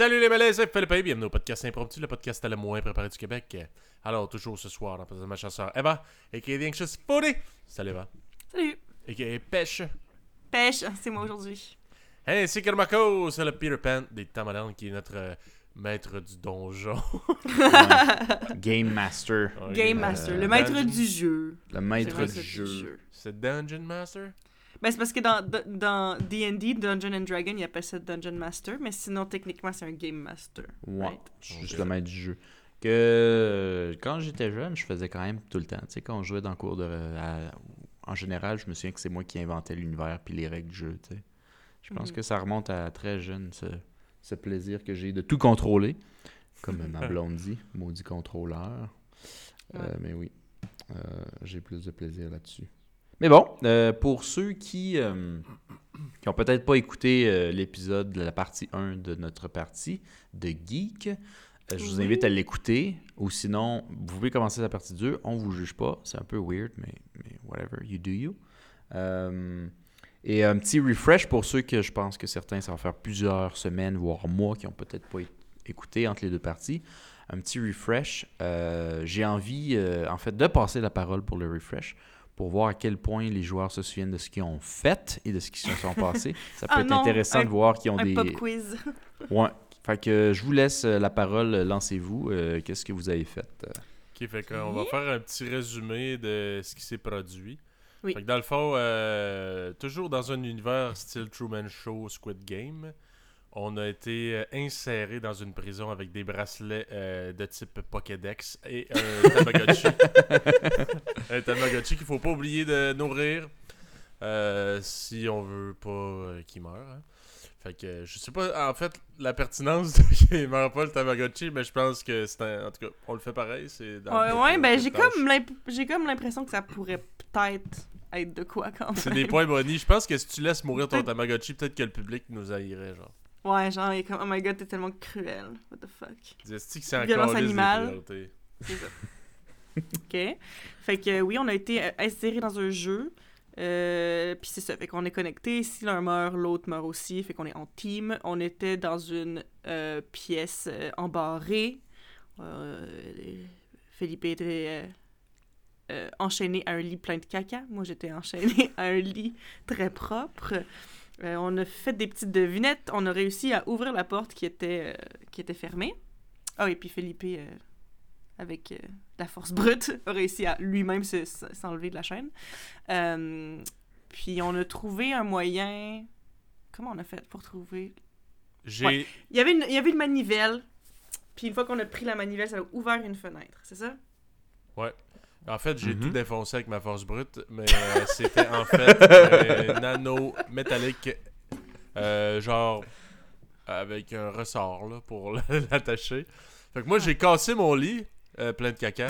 Salut les malaises, c'est Philippe et bienvenue au podcast impromptu, le podcast le moins préparé du Québec. Alors, toujours ce soir, en présence de ma chasseur Eva, et qui est Anxious Foodie. Salut Eva. Salut. Et qui est Pêche. Pêche, c'est moi aujourd'hui. Hey, c'est Kermako, c'est le Peter Pan des Tamadans qui est notre euh, maître du donjon. Game Master. Game euh, Master, le maître Dungeon- du jeu. Le maître du jeu. C'est Dungeon Master? Ben, c'est parce que dans D- dans D&D, Dungeon and Dragon, il appelle ça Dungeon Master, mais sinon, techniquement, c'est un Game Master. Ouais. right? Juste le maître du jeu. Que quand j'étais jeune, je faisais quand même tout le temps. Tu sais, quand on jouait dans le cours de. à- en général, je me souviens que c'est moi qui inventais l'univers puis les règles du jeu. Tu sais. Je pense Mhm. que ça remonte à très jeune, ce, ce plaisir que j'ai de tout contrôler. Comme ma blonde dit, maudit contrôleur. Euh, mais oui, euh, j'ai plus de plaisir là-dessus. Mais bon, euh, pour ceux qui euh, qui ont peut-être pas écouté euh, l'épisode de la partie 1 de notre partie de Geek, euh, je vous invite à l'écouter. Ou sinon, vous pouvez commencer la partie 2. On vous juge pas. C'est un peu weird, mais, mais whatever, you do you. Euh, et un petit refresh pour ceux que je pense que certains, ça va faire plusieurs semaines, voire mois, qui ont peut-être pas écouté entre les deux parties. Un petit refresh. Euh, J'ai envie, euh, en fait, de passer la parole pour le refresh pour voir à quel point les joueurs se souviennent de ce qu'ils ont fait et de ce qui se sont passés. Ça peut Ah être non, intéressant un- de voir qu'ils ont Un des... pop quiz. Ouais. Fait que je vous laisse euh, la parole. Lancez-vous. Euh, Qu'est-ce que vous avez fait? euh? Ok, fait qu'on va faire un petit résumé de ce qui s'est produit. Oui. Fait que dans le fond, euh, toujours dans un univers style Truman Show, Squid Game, on a été euh, inséré dans une prison avec des bracelets euh, de type Pokédex et un Tamagotchi. un Tamagotchi qu'il faut pas oublier de nourrir euh, si on veut pas qu'il meure. hein. Fait que je sais pas en fait la pertinence de qu'il meure pas le Tamagotchi, mais je pense que c'est un- en tout cas on le fait pareil. C'est dans Ouais, ouais, ben, j'ai comme l'imp- j'ai comme l'impression que ça pourrait peut-être être de quoi quand même. C'est des points bonus. Je pense que si tu laisses mourir ton Tamagotchi, peut-être que le public nous haïrait, genre. Ouais, genre, il est comme, oh my god, t'es tellement cruel. What the fuck. Dis-tu que c'est Violence animale. C'est ça. OK. Fait que euh, oui, on a été euh, insérés dans un jeu. Euh, puis c'est ça, fait qu'on est connecté. Si l'un meurt, l'autre meurt aussi. Fait qu'on est en team. On était dans une euh, pièce embarrée. Philippe était enchaîné à un lit plein de caca. Moi, j'étais enchaîné à un lit très propre. Euh, on a fait des petites devinettes. On a réussi à ouvrir la porte qui était, euh, qui était fermée. Ah, et puis Philippe, euh, avec euh, la force brute, a réussi à lui-même se- se- s'enlever de la chaîne. Puis on a trouvé un moyen. Comment on a fait pour trouver? J'ai. Ouais. Il y avait une, il y avait une manivelle. Puis une fois qu'on a pris la manivelle, ça a ouvert une fenêtre, c'est ça? En fait, j'ai Mhm. tout défoncé avec ma force brute, mais euh, c'était en fait un nano métallique, euh, genre avec un ressort là, pour l'attacher. Fait que moi, j'ai cassé mon lit euh, plein de caca.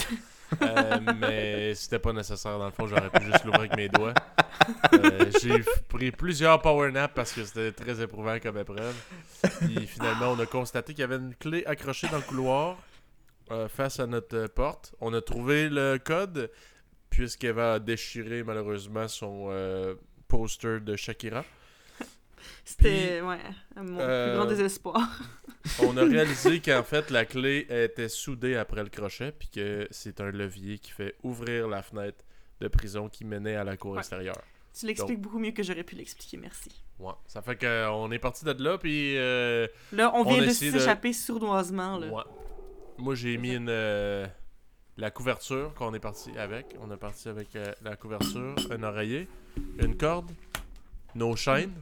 euh, mais c'était pas nécessaire dans le fond, j'aurais pu juste l'ouvrir avec mes doigts. Euh, j'ai pris plusieurs power naps parce que c'était très éprouvant comme épreuve. Puis finalement, on a constaté qu'il y avait une clé accrochée dans le couloir euh, face à notre euh, porte. On a trouvé le code puisqu'elle va déchirer malheureusement son euh, poster de Shakira. C'était, ouais, mon plus grand désespoir. On a réalisé qu'en fait la clé était soudée après le crochet puis que c'est un levier qui fait ouvrir la fenêtre de prison qui menait à la cour Ouais. extérieure. Tu l'expliques beaucoup mieux que j'aurais pu l'expliquer, merci. Ouais. Ça fait qu'on est parti de là puis euh, Là, on vient de- s'échapper sournoisement, là. ouais. Moi j'ai mis une euh, la couverture qu'on est parti avec. On est parti avec euh, la couverture, un oreiller, une corde, nos chaînes.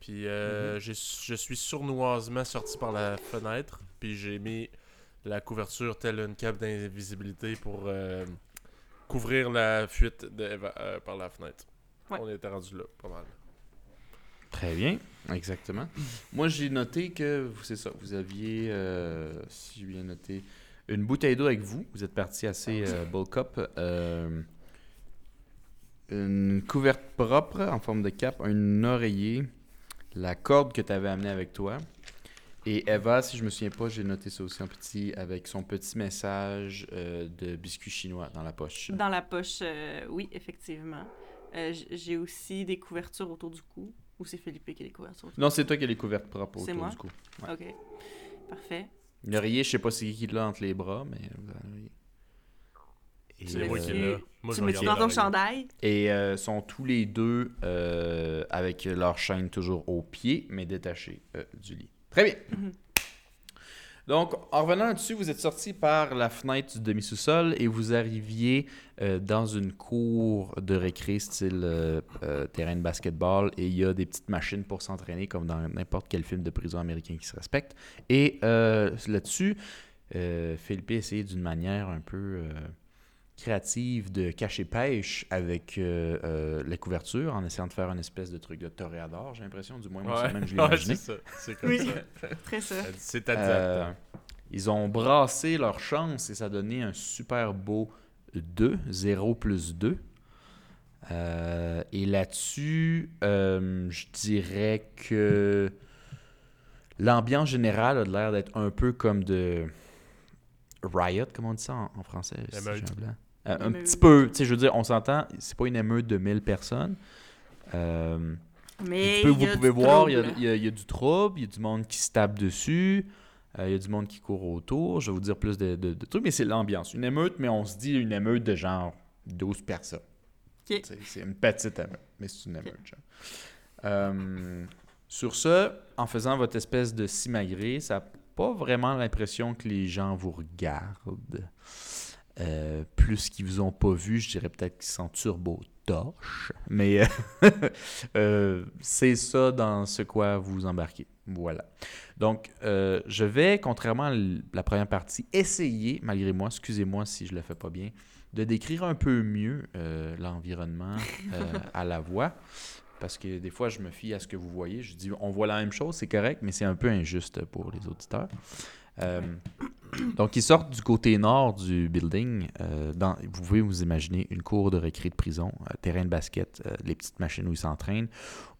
Puis euh, j'ai- je suis sournoisement sorti par la fenêtre. Puis j'ai mis la couverture telle une cape d'invisibilité pour euh, couvrir la fuite de Eva, par la fenêtre. Ouais. On était rendu là, pas mal. Très bien, exactement. Moi, j'ai noté que, c'est ça, vous aviez, euh, si j'ai bien noté, une bouteille d'eau avec vous. Vous êtes parti assez euh, bulk up. euh, une couverte propre en forme de cape, un oreiller, la corde que tu avais amenée avec toi. Et Eva, si je me souviens pas, j'ai noté ça aussi en petit, avec son petit message euh, de biscuit chinois dans la poche. Dans la poche, euh, oui, effectivement. J'ai aussi des couvertures autour du cou. Ou c'est Philippe qui a découvert ça? Non, c'est toi qui as les couvertes propres C'est moi? du cou. Ouais. Ok. Parfait. L'oreiller, je sais pas c'est qui l'a entre les bras, mais. avez. Et, C'est moi l'as-tu- qui l'ai. Moi, tu mets-tu dans ton chandail? Et euh, sont tous les deux euh, avec leur chaîne toujours au pied, mais détachée euh, du lit. Très bien. Mhm. Donc, en revenant là-dessus, vous êtes sorti par la fenêtre du demi-sous-sol et vous arriviez euh, dans une cour de récré style euh, euh, terrain de basketball et il y a des petites machines pour s'entraîner comme dans n'importe quel film de prison américain qui se respecte. Et là-dessus, Philippe a essayé d'une manière un peu créative de cacher pêche avec euh, euh, la couverture en essayant de faire une espèce de truc de toréador, j'ai l'impression, du moins, moi, même que je l'ai Ouais, imaginé. c'est ça. C'est comme Oui. ça. Très ça. C'est Euh, ils ont brassé leur chance et ça a donné un super beau 2, 0 plus 2. Euh, et là-dessus, euh, je dirais que l'ambiance générale a l'air d'être un peu comme de riot, comment on dit ça en, en français? Euh, un petit peu, tu sais, je veux dire, on s'entend, c'est pas une émeute de 1000 personnes. Euh, Mais y vous pouvez voir, il y, a, y y du trouble, il y a du monde qui se tape dessus, euh, il y a du monde qui court autour. Je vais vous dire plus de, de- de trucs, mais c'est l'ambiance. Une émeute, mais on se dit une émeute de genre 12 personnes. Ok. C'est une petite émeute, mais c'est une émeute. genre. Euh, sur ce, en faisant votre espèce de simagrée, ça n'a pas vraiment l'impression que les gens vous regardent. Euh, plus qu'ils vous ont pas vu, je dirais peut-être qu'ils sont turbo torches. Mais euh, euh, c'est ça dans ce quoi vous embarquez. Voilà. Donc, euh, je vais, contrairement à la première partie, essayer, malgré moi, excusez-moi si je le fais pas bien, de décrire un peu mieux l'environnement à la voix. Parce que des fois, je me fie à ce que vous voyez. Je dis, on voit la même chose, c'est correct, mais c'est un peu injuste pour les auditeurs. Euh, donc, ils sortent du côté nord du building. euh, dans, vous pouvez vous imaginer une cour de récré de prison, euh, terrain de basket, les petites machines où ils s'entraînent,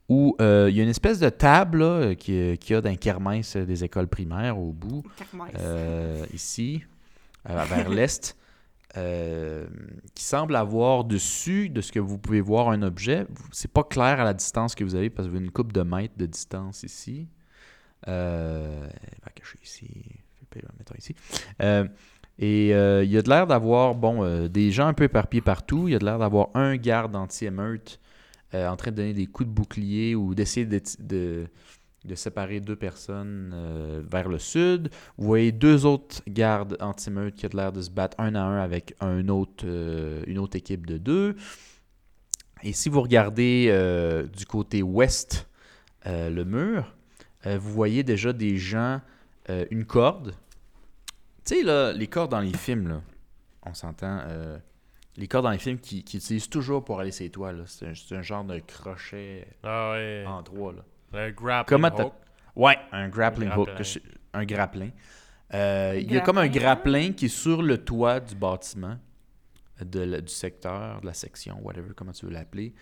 où il y a une espèce de table là, qui- a dans les kermesses des écoles primaires au bout, Kermesse. ici, vers l'est, euh, qui semble avoir dessus de ce que vous pouvez voir un objet. C'est pas clair à la distance que vous avez parce que vous avez une coupe de mètres de distance ici. Euh, elle va cacher ici. Euh, et euh, il y a de l'air d'avoir bon, euh, des gens un peu éparpillés partout. Il y a de l'air d'avoir un garde anti-émeute en train de donner des coups de bouclier ou d'essayer de, de, de séparer deux personnes vers le sud. Vous voyez deux autres gardes anti-meute qui ont l'air de se battre un à un avec une autre équipe de deux. Et si vous regardez du côté ouest le mur, vous voyez déjà des gens, euh, une corde. Tu sais, là, les cordes dans les films, là, on s'entend. euh, les cordes dans les films qui, qui utilisent toujours pour aller sur les toits, là. C'est un, c'est un genre de crochet Ah ouais. en droit, là. Un grappling Comment hook. Ouais, un grappling Un hook. que je- Un grappin. Euh, il y a comme un grappin qui est sur le toit du bâtiment, de la- du secteur, de la section, whatever, comment tu veux l'appeler.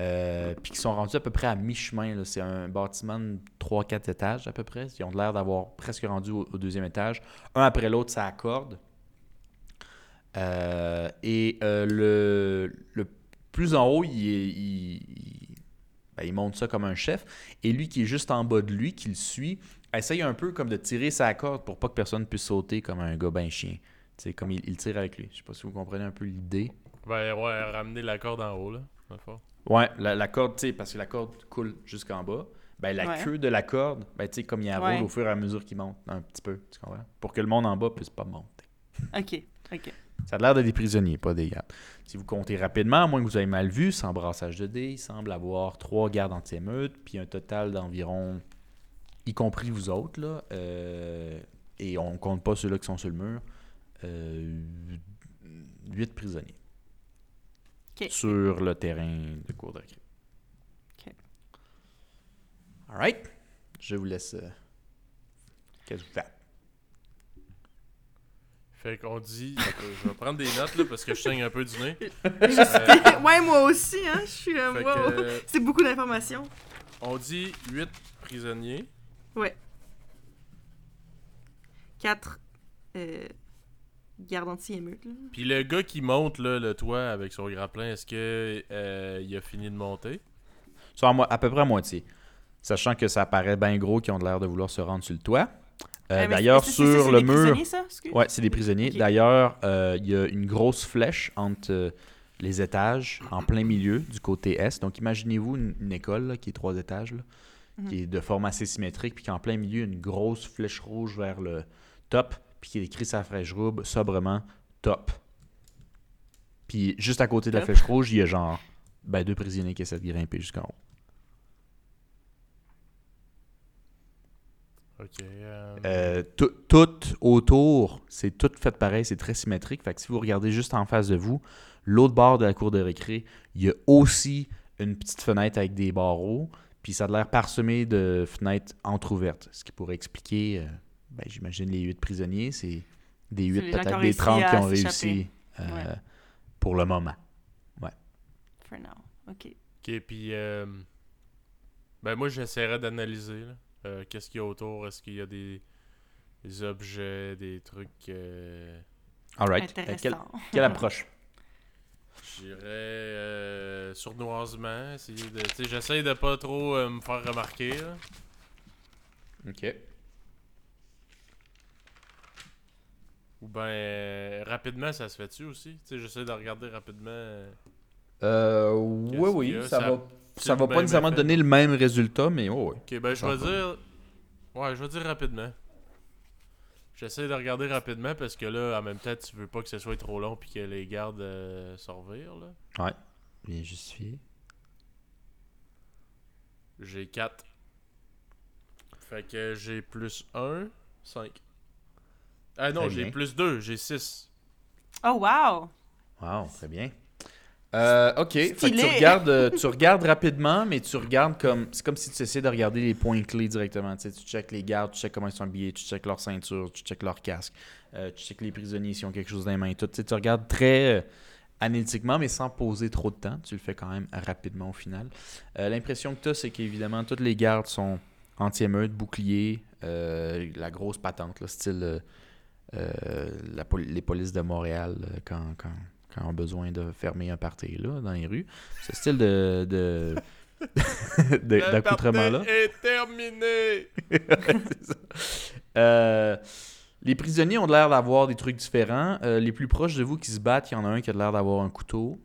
Euh, puis qui sont rendus à peu près à mi-chemin. C'est un bâtiment de 3-4 étages à peu près. Ils ont l'air d'avoir presque rendu au, deuxième étage. Un après l'autre, ça accorde. Euh, et euh, le, le plus en haut, il, il- ben, monte ça comme un chef. Et lui qui est juste en bas de lui, qui le suit, essaye un peu comme de tirer sa corde pour pas que personne puisse sauter comme un gars ben chien. Comme il, tire avec lui. Je sais pas si vous comprenez un peu l'idée. Ben ouais, ramener la corde en haut, là. fond. Ouais, la, la corde, tu sais, parce que la corde coule jusqu'en bas. Ben, la Ouais. queue de la corde, ben, tu sais, comme il roule Ouais. au fur et à mesure qu'il monte, un petit peu, tu comprends? Pour que le monde en bas puisse pas monter. Ok, ok. Ça a l'air d'être des prisonniers, pas des gardes. Si vous comptez rapidement, à moins que vous ayez mal vu, sans brassage de dés, il semble avoir trois gardes anti-émeute, puis un total d'environ, y compris vous autres, là, euh, et on compte pas ceux-là qui sont sur le mur, euh, huit prisonniers sur le terrain de cours de récré. OK. All right. Je vous laisse. Euh, qu'est-ce que vous faites? Fait qu'on dit, je vais prendre des notes là, parce que je saigne un peu du nez. Euh, ouais, moi aussi, hein. Je suis. Euh, wow. euh, C'est beaucoup d'informations. On dit 8 prisonniers. Ouais. 4 garde émeute. Puis le gars qui monte le toit avec son grappin, est-ce que euh, il a fini de monter? À, peu près à moitié. Sachant que ça paraît bien gros qui ont l'air de vouloir se rendre sur le toit. Euh, d'ailleurs, sur le mur. C'est des prisonniers, ça? ouais, c'est des prisonniers. D'ailleurs, euh, il y a une grosse flèche entre les étages, en plein milieu, du côté est. Donc, imaginez-vous une, école qui est trois étages, qui est de forme assez symétrique, puis qu'en plein milieu, une grosse flèche rouge vers le top puis qui écrit sa flèche rouge sobrement top. Puis juste à côté de la flèche rouge, il y a genre ben, deux prisonniers qui essaient de grimper jusqu'en haut. Ok. euh, Euh, tout, tout autour, c'est tout fait pareil, c'est très symétrique. Fait que si vous regardez juste en face de vous, l'autre bord de la cour de récré, il y a aussi une petite fenêtre avec des barreaux, puis ça a l'air parsemé de fenêtres entrouvertes. Ce qui pourrait expliquer, euh, ben, j'imagine, les huit prisonniers, c'est des huit, peut-être des réussi 30 qui ont réussi euh, Ouais. pour le moment. For now. OK. Ok, puis. euh, Ben, moi, j'essaierais d'analyser. Euh, Qu'est-ce qu'il y a autour Est-ce qu'il y a des, des objets, des trucs. euh, All right. Euh, Intéressant. quelle, quelle approche? Je dirais euh, sournoisement. essayer de- J'essaie de pas trop euh, me faire remarquer. là. OK. Ou ben euh, rapidement, ça se fait-tu aussi? Tu sais, j'essaie de regarder rapidement. euh, oui, oui, ça, Ça- va, ça va pas nécessairement donner le même résultat, mais oh, oui. Ok, ben je vais dire. Ouais, je vais dire rapidement. J'essaie de regarder rapidement parce que là, en même temps, tu veux pas que ce soit trop long puis que les gardes euh, là. Bien justifié. J'ai 4. Fait que j'ai plus 1, 5. Ah non, j'ai plus 2, j'ai 6. Oh, wow! Wow, très bien. Euh, ok, fait que tu regardes, euh, tu regardes rapidement, mais tu regardes comme. C'est comme si tu essayais de regarder les points clés directement. Tu, sais, tu checkes les gardes, tu checkes comment ils sont habillés, tu checkes leur ceinture, tu checkes leur casque, euh, tu checkes les prisonniers s'ils ont quelque chose dans les mains. Tout, tu, sais, tu regardes très euh, analytiquement, mais sans poser trop de temps. Tu le fais quand même rapidement au final. Euh, L'impression que tu as, c'est qu'évidemment, toutes les gardes sont anti-émeute, boucliers, euh, la grosse patente, là, style la pol- les polices de Montréal euh, quand, quand, quand on a besoin de fermer un party là, dans les rues. Ce style de, de, de- d'accoutrement-là. est terminé! Euh, les prisonniers ont l'air d'avoir des trucs différents. Euh, les plus proches de vous qui se battent, il y en a un qui a l'air d'avoir un couteau.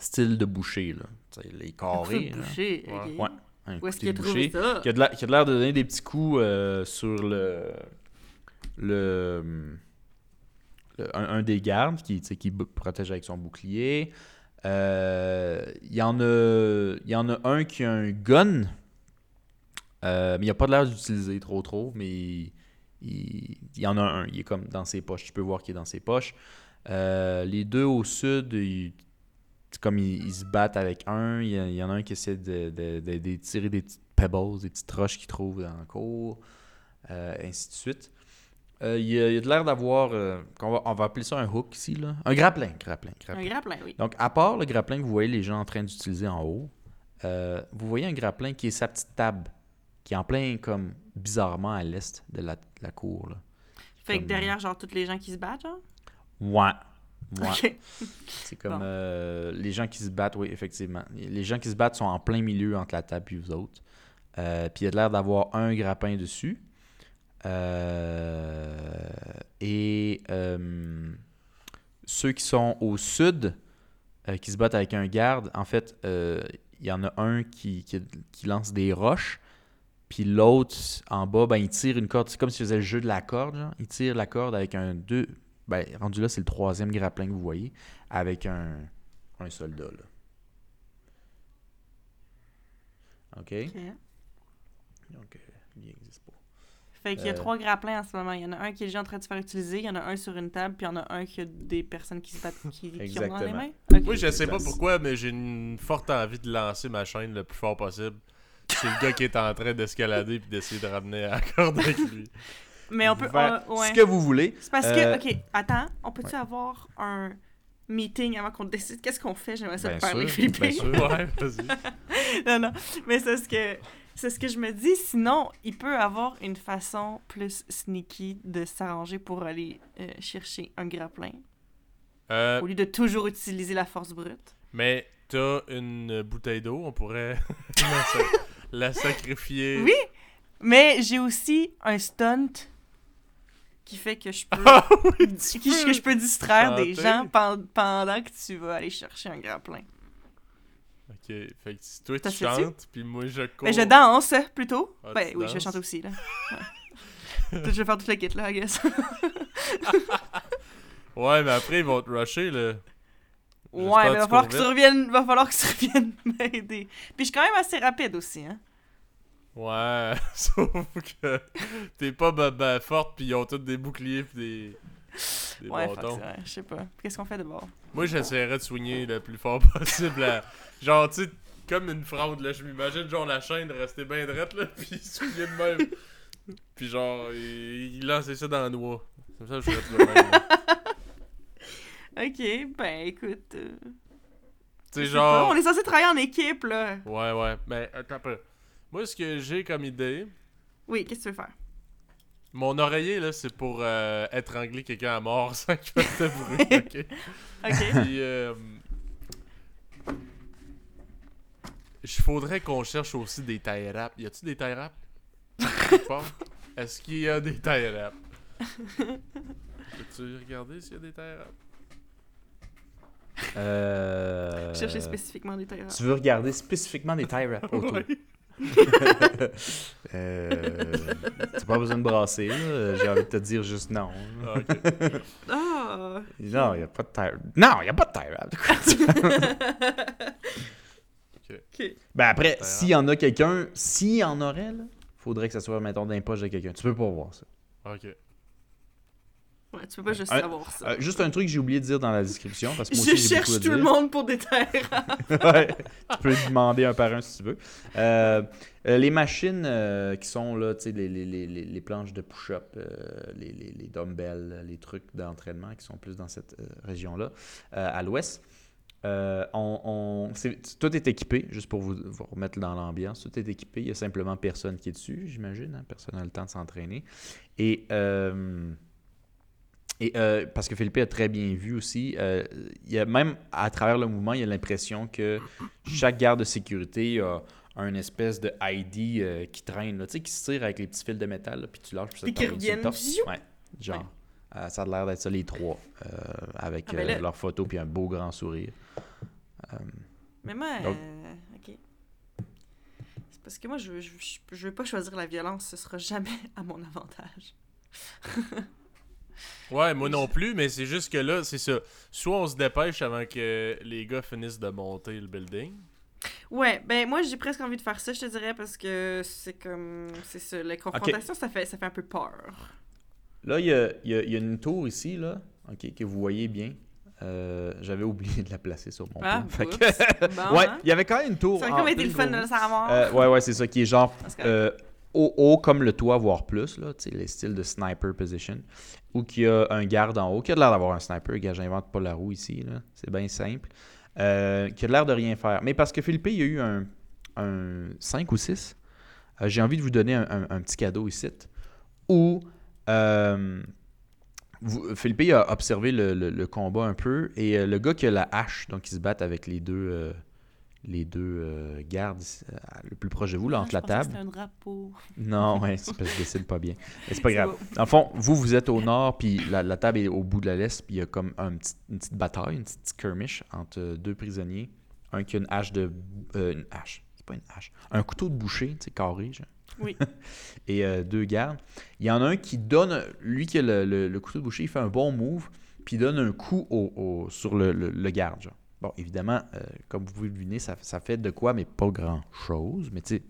Style de boucher, là. Les carrés. là. boucher. Ouais. ok. Ouais, un Où est-ce couteau qu'il a de trouvé boucher. ça? Qui a de l'air- qui a de l'air de donner des petits coups euh, sur le. Un, des gardes qui, qui protège avec son bouclier. Euh, Il y, en a- un qui a un gun. Euh, mais il a pas l'air d'utiliser trop trop, mais il, y en a un. Il est comme dans ses poches. Tu peux voir qu'il est dans ses poches. Euh, les deux au sud, ils- comme ils, se battent avec un. Il y, en a un qui essaie de, de- tirer des petites pebbles, des petites roches qu'il trouve dans le cours, ainsi de suite. Euh, il, y a, il y a de l'air d'avoir, euh, qu'on va, on va appeler ça un hook ici, là. un grappin. grappin, Un grappin. grappin, oui. Donc, à part le grappin que vous voyez les gens en train d'utiliser en haut, euh, vous voyez un grappin qui est sa petite table, qui est en plein, comme, bizarrement à l'est de la, la cour. Là. Fait que derrière, genre, tous les gens qui se battent, genre? Ouais. Ouais. C'est comme Bon. les gens qui se battent, oui, effectivement. Les gens qui se battent sont en plein milieu entre la table et vous autres. Puis il y a de l'air d'avoir un grappin dessus. Euh, et euh, ceux qui sont au sud, euh, qui se battent avec un garde, en fait, il y en a un qui, qui, qui lance des roches. Puis l'autre, en bas, ben, il tire une corde. C'est comme s'il faisait le jeu de la corde. genre. Il tire la corde avec un deux. Ben, rendu là, c'est le troisième grappin que vous voyez, avec un, un soldat. Là. OK? Ok euh, il n'existe pas. Fait qu'il y a Euh. trois grappins en ce moment. Il y en a un qui est déjà en train de se faire utiliser, il y en a un sur une table, puis il y en a un qui a des personnes qui se battent, qui, qui ont dans les mains. Moi, je sais pas pourquoi, mais j'ai une forte envie de lancer ma chaîne le plus fort possible. C'est le gars qui est en train d'escalader puis d'essayer de ramener à la corde avec lui. Mais on peut. Faire on- ouais. ce que vous voulez. C'est parce Euh, que, ok, attends, on peut-tu avoir un meeting avant qu'on décide qu'est-ce qu'on fait? J'aimerais ça Bien avec sûr, Philippe. bien sûr. Ouais, vas-y. non, non, mais c'est ce que. C'est ce que je me dis. Sinon, il peut avoir une façon plus sneaky de s'arranger pour aller euh, chercher un grappin. Euh, Au lieu de toujours utiliser la force brute. mais t'as une bouteille d'eau, on pourrait La sacrifier. Oui, mais j'ai aussi un stunt qui fait que je peux, Ah oui, que je peux distraire des gens pen- pendant que tu vas aller chercher un grappin. Ok, fait que si toi tu chantes, puis moi je cours. Mais je danse plutôt. Ah, ben oui, je chanter aussi là. Ouais. je vais faire toute la kit là, I guess. Ouais, mais après ils vont te rusher là. Ouais, mais va falloir que tu reviennes, va falloir que tu reviennes m'aider. Puis je suis quand même assez rapide aussi, hein. Ouais, sauf que t'es pas ben, ben forte, puis ils ont tous des boucliers pis des, des Ouais, bâtons. vrai, je sais pas. Qu'est-ce qu'on fait de bord? Moi j'essaierais de soigner le plus fort possible. à- Genre, tu sais, comme une fraude là, je m'imagine genre la chaîne rester bien droite là, puis soigner de même. puis genre, il, il lançait ça dans la noix. Comme ça, je ferais tout le même. Ok, ben écoute. euh, Tu sais, genre. pas, on est censé travailler en équipe là. Ouais, ouais. Mais attends un peu. Moi, ce que j'ai comme idée, Oui, qu'est-ce que tu veux faire? Mon oreiller, là, c'est pour euh, étrangler quelqu'un à mort sans qu'il fasse de bruit, ok? Ok. Puis, euh, Il faudrait qu'on cherche aussi des tie wraps. Y a-tu des tie part? Est-ce qu'il y a des tie wraps? Peux-tu regarder s'il y a des tie wraps? Euh... Chercher spécifiquement des tailleurs. Tu veux regarder spécifiquement des tie wraps? Autour. Euh... T'as pas besoin de brasser, là. J'ai envie de te dire juste non. Ah, ok. Non, il a pas de tie Non, il a pas de tu- Ok. Ben après, s'il y en a quelqu'un, s'il y en aurait, là, faudrait que ça soit, mettons, dans les poches de quelqu'un. Tu peux pas voir ça. Ok. Ouais, tu peux pas juste savoir ça. Euh, juste un truc que j'ai oublié de dire dans la description, parce que moi je aussi, cherche tout le monde pour des. Ouais, tu peux demander un par un si tu veux. Euh, euh, les machines euh, qui sont là, tu sais, les, les, les, les- planches de push-up, euh, les, les, dumbbells, les trucs d'entraînement qui sont plus dans cette euh, région-là, euh, à l'ouest. euh, on, on- c'est- tout est équipé, juste pour vous, vous remettre dans l'ambiance. Tout est équipé. Il y a simplement personne qui est dessus, j'imagine. hein. Personne n'a le temps de s'entraîner. Et, euh, et euh, parce que Philippe a très bien vu aussi, euh, il y a même à travers le mouvement, il y a l'impression que chaque garde de sécurité a un espèce de ID euh, qui traîne, là, tu sais, qui se tire avec les petits fils de métal, là, puis tu lâches, puis ça Puis te qui reviennent. Ouais, genre. Ouais. Ça a l'air d'être ça, les trois, avec Ah, ben là- leur photo puis un beau grand sourire. Mais moi, Donc- ok. C'est parce que moi, je, je, je, je veux pas choisir la violence, ce sera jamais à mon avantage. Ouais, moi non plus, mais c'est juste que là, c'est ça. Soit on se dépêche avant que les gars finissent de monter le building. Ouais, ben moi, j'ai presque envie de faire ça, je te dirais, parce que c'est comme. C'est ça, les confrontations, ça, fait, ça fait un peu peur. Là, il y a, il y a- il y a une tour ici, là, ok, que vous voyez bien. Euh, J'avais oublié de la placer sur mon Ah, plan. Que- Bon, ouais, hein? il y avait quand même une tour. Ça aurait comme été le fun de le savoir. Euh, ouais, ouais, c'est ça, qui est genre euh, haut, haut comme le toit, voire plus, là, tu sais, les styles de sniper position, ou qu'il a un garde en haut, qui a l'air d'avoir un sniper, gars, j'invente pas la roue ici, c'est bien simple, euh, qui a l'air de rien faire. Mais parce que Philippe, il y a eu un, un 5 ou 6, euh, j'ai envie de vous donner un, petit cadeau ici, où euh, Philippe a observé le, le- combat un peu, et euh, le gars qui a la hache, donc ils se battent avec les deux... les deux euh, gardes euh, le plus proche de vous, là, Ah, entre la table. C'était un drapeau. Non, ouais, c'est parce que je décide pas bien. C'est pas C'est grave. beau. Le fond, vous, vous êtes au nord, puis la, la table est au bout de la l'est, puis il y a comme un petit- une petite bataille, une petite skirmish entre euh, deux prisonniers. Un qui a une hache de. euh, une hache. C'est pas une hache. Un couteau de boucher, tu sais, carré, genre. Oui. Et deux gardes. Il y en a un qui donne. Lui qui a le, le- le couteau de boucher, il fait un bon move, puis il donne un coup au, au- sur le, le- le garde, genre. Bon, évidemment, euh, comme vous pouvez le deviner, ça, ça fait de quoi, mais pas grand-chose. Mais tu sais,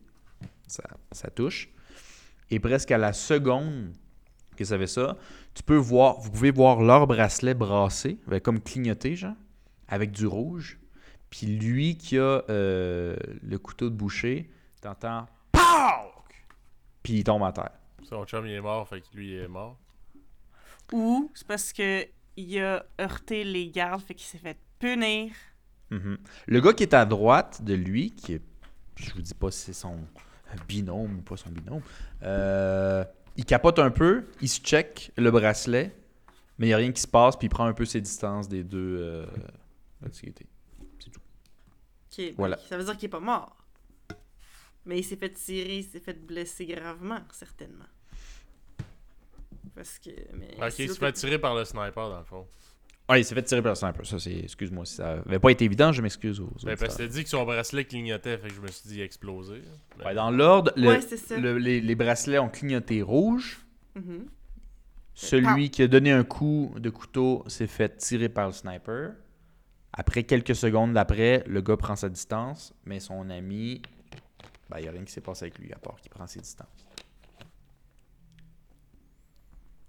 ça, ça touche. Et presque à la seconde que ça fait ça, tu peux voir, vous pouvez voir leur bracelet brassé, avec comme clignoté, genre, avec du rouge. Puis lui qui a euh, le couteau de boucher, t'entends POW! Puis il tombe à terre. Son chum il est mort, fait que lui il est mort. Ou c'est parce que il a heurté les gardes, fait qu'il s'est fait punir. Mhm. Le gars qui est à droite de lui, qui est, je vous dis pas si c'est son binôme ou pas son binôme, euh, il capote un peu, il se check le bracelet, mais il n'y a rien qui se passe, puis il prend un peu ses distances des deux euh. C'est tout. Voilà. Ça veut dire qu'il est pas mort. Mais il s'est fait tirer, il s'est fait blesser gravement, certainement. Parce que. Mais Ok, il se fait tirer par le sniper dans le fond. Ouais, il s'est fait tirer par le sniper. Ça, c'est. Excuse-moi si ça avait pas été évident, je m'excuse aux Ben, parce que t'as dit que son bracelet clignotait, fait que je me suis dit exploser. Ouais, dans l'ordre, le- Ouais, c'est ça. le- les, les bracelets ont clignoté rouge. Mhm. Celui qui a donné un coup de couteau s'est fait tirer par le sniper. Après quelques secondes d'après, le gars prend sa distance, mais son ami, ben, il n'y a rien qui s'est passé avec lui à part qu'il prend ses distances.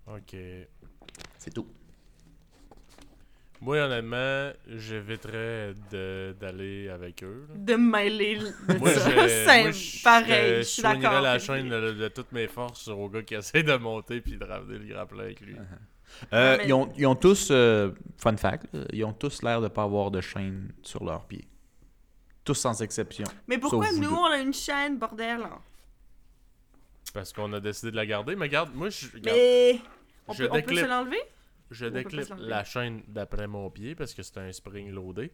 Ok. C'est tout. Moi, honnêtement, j'éviterais de- d'aller avec eux. là. De me mêler de Moi, ça. je, C'est moi, je- pareil, je je suis d'accord. la chaîne de, de toutes mes forces au gars qui essaie de monter puis de ramener le grappin avec lui. Euh, Ah, mais- ils, ont, ils ont tous, euh, fun fact, ils ont tous l'air de ne pas avoir de chaîne sur leurs pieds. Tous sans exception. Mais pourquoi nous, on a une chaîne, bordel? là? Parce qu'on a décidé de la garder. Mais regarde, moi, je, regarde, Mais. On Je peut, on peut se l'enlever? Je déclipe la chaîne d'après mon pied parce que c'est un spring loadé.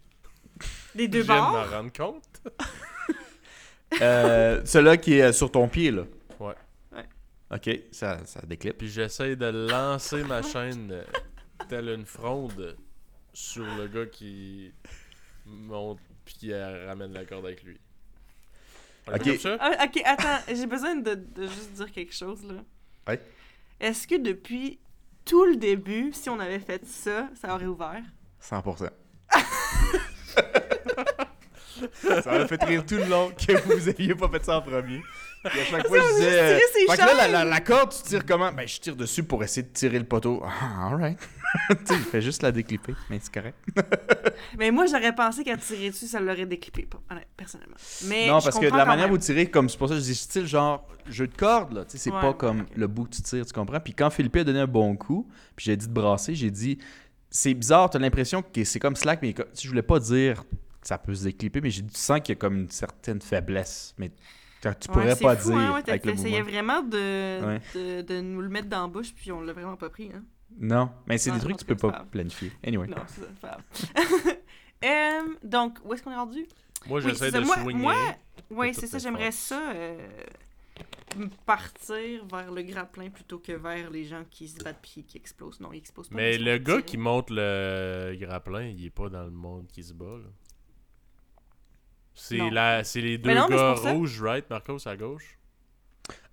Des Je deux viens de bords? me rendre compte. Euh, Celui-là qui est sur ton pied, là. Ouais. Ouais. Ok, ça, ça déclipe. Puis j'essaie de lancer ma chaîne euh, telle une fronde sur le gars qui monte puis qui euh, ramène la corde avec lui. Un Ok. ça? Ah, ok, attends, j'ai besoin de, de juste dire quelque chose là. Ouais. Est-ce que depuis tout le début, si on avait fait ça, ça aurait ouvert? 100%. ça m'a fait rire tout le long que vous ayez pas fait ça en premier. Puis à chaque fois, je disais. fait que là, la, la corde, tu tires comment? Ben, je tire dessus pour essayer de tirer le poteau. Ah, alright. Tu sais, il fait juste la déclipper, mais c'est correct. Mais moi, j'aurais pensé qu'à tirer dessus, ça l'aurait honnête- personnellement. Mais non, parce que de la manière où vous tirez, comme c'est pour ça que je dis style genre jeu de corde, là. Tu sais, c'est Ouais, pas comme le bout que tu tires, tu comprends? Puis quand Philippe a donné un bon coup, puis j'ai dit de brasser, j'ai dit c'est bizarre, t'as l'impression que c'est comme slack, mais je voulais pas dire que ça peut se déclipper, mais j'ai tu sens qu'il y a comme une certaine faiblesse. Mais tu Ouais, pourrais pas fou, dire hein, ouais, avec le mouvement. vraiment de, Ouais. de, de nous le mettre dans la bouche, puis on l'a vraiment pas pris. Hein? Non, mais c'est des trucs que tu peux pas planifier. Anyway. Non, c'est ça, c'est pas grave. Euh, donc, où est-ce qu'on est rendu? Moi, j'essaie c'est ça. de Moi- soigner. moi, Oui, c'est ça, j'aimerais ça euh, partir vers le grappin plutôt que vers les gens qui se battent puis qui explosent. Non, ils explosent pas. Mais le gars qui monte le grappin, il est pas dans le monde qui se bat. là. C'est Non. la, c'est les deux non, gars rouges, right, Marcos, à gauche?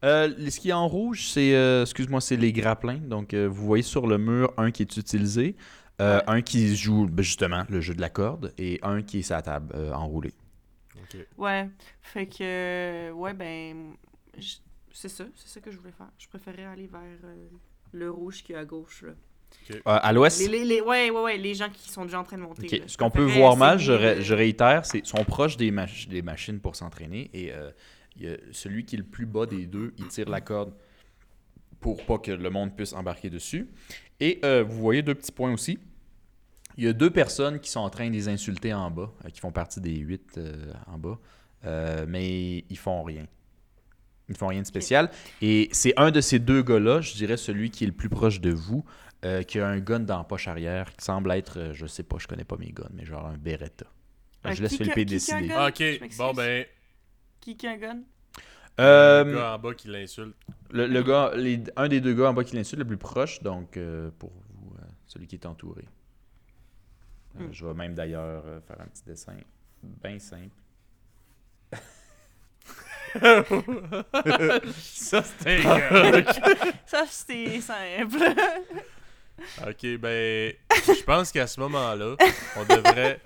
Euh, les- ce qui est en rouge, c'est, euh, excuse-moi, c'est les grappins. Donc, euh, vous voyez sur le mur un qui est utilisé, euh, Ouais. un qui joue ben, justement le jeu de la corde et un qui est sa table euh, enroulée. Ok. Ouais, fait que. Ouais, ben. C'est ça, c'est ça que je voulais faire. Je préférais aller vers euh, le rouge qui est à gauche. Là. Euh, à l'ouest, Les, les, les- ouais, ouais, ouais, les gens qui sont déjà en train de monter. Ce Je qu'on peut voir mal, je, ré- réitère, c'est sont proches des, mach- des machines pour s'entraîner et euh, il y a celui qui est le plus bas des deux, il tire la corde pour pas que le monde puisse embarquer dessus. Et euh, vous voyez deux petits points aussi. Il y a deux personnes qui sont en train de les insulter en bas, euh, qui font partie des huit euh, en bas, euh, mais ils font rien. Ils font rien de spécial. Et c'est un de ces deux gars-là, je dirais celui qui est le plus proche de vous, euh, qui a un gun dans la poche arrière, qui semble être, je sais pas, je connais pas mes guns, mais genre un Beretta. Un je laisse Philippe décider. Ah, ok, bon ben, Qui qui a un gun? Euh, le gars en bas qui l'insulte. le, le gars, les- un des deux gars en bas qui l'insulte, le plus proche, donc euh, pour vous, euh, celui qui est entouré. Euh, Hmm. Je vais même d'ailleurs euh, faire un petit dessin bien simple. Ça, c'était gars. Ça, c'est simple. Ok, ben, je pense qu'à ce moment-là, on devrait,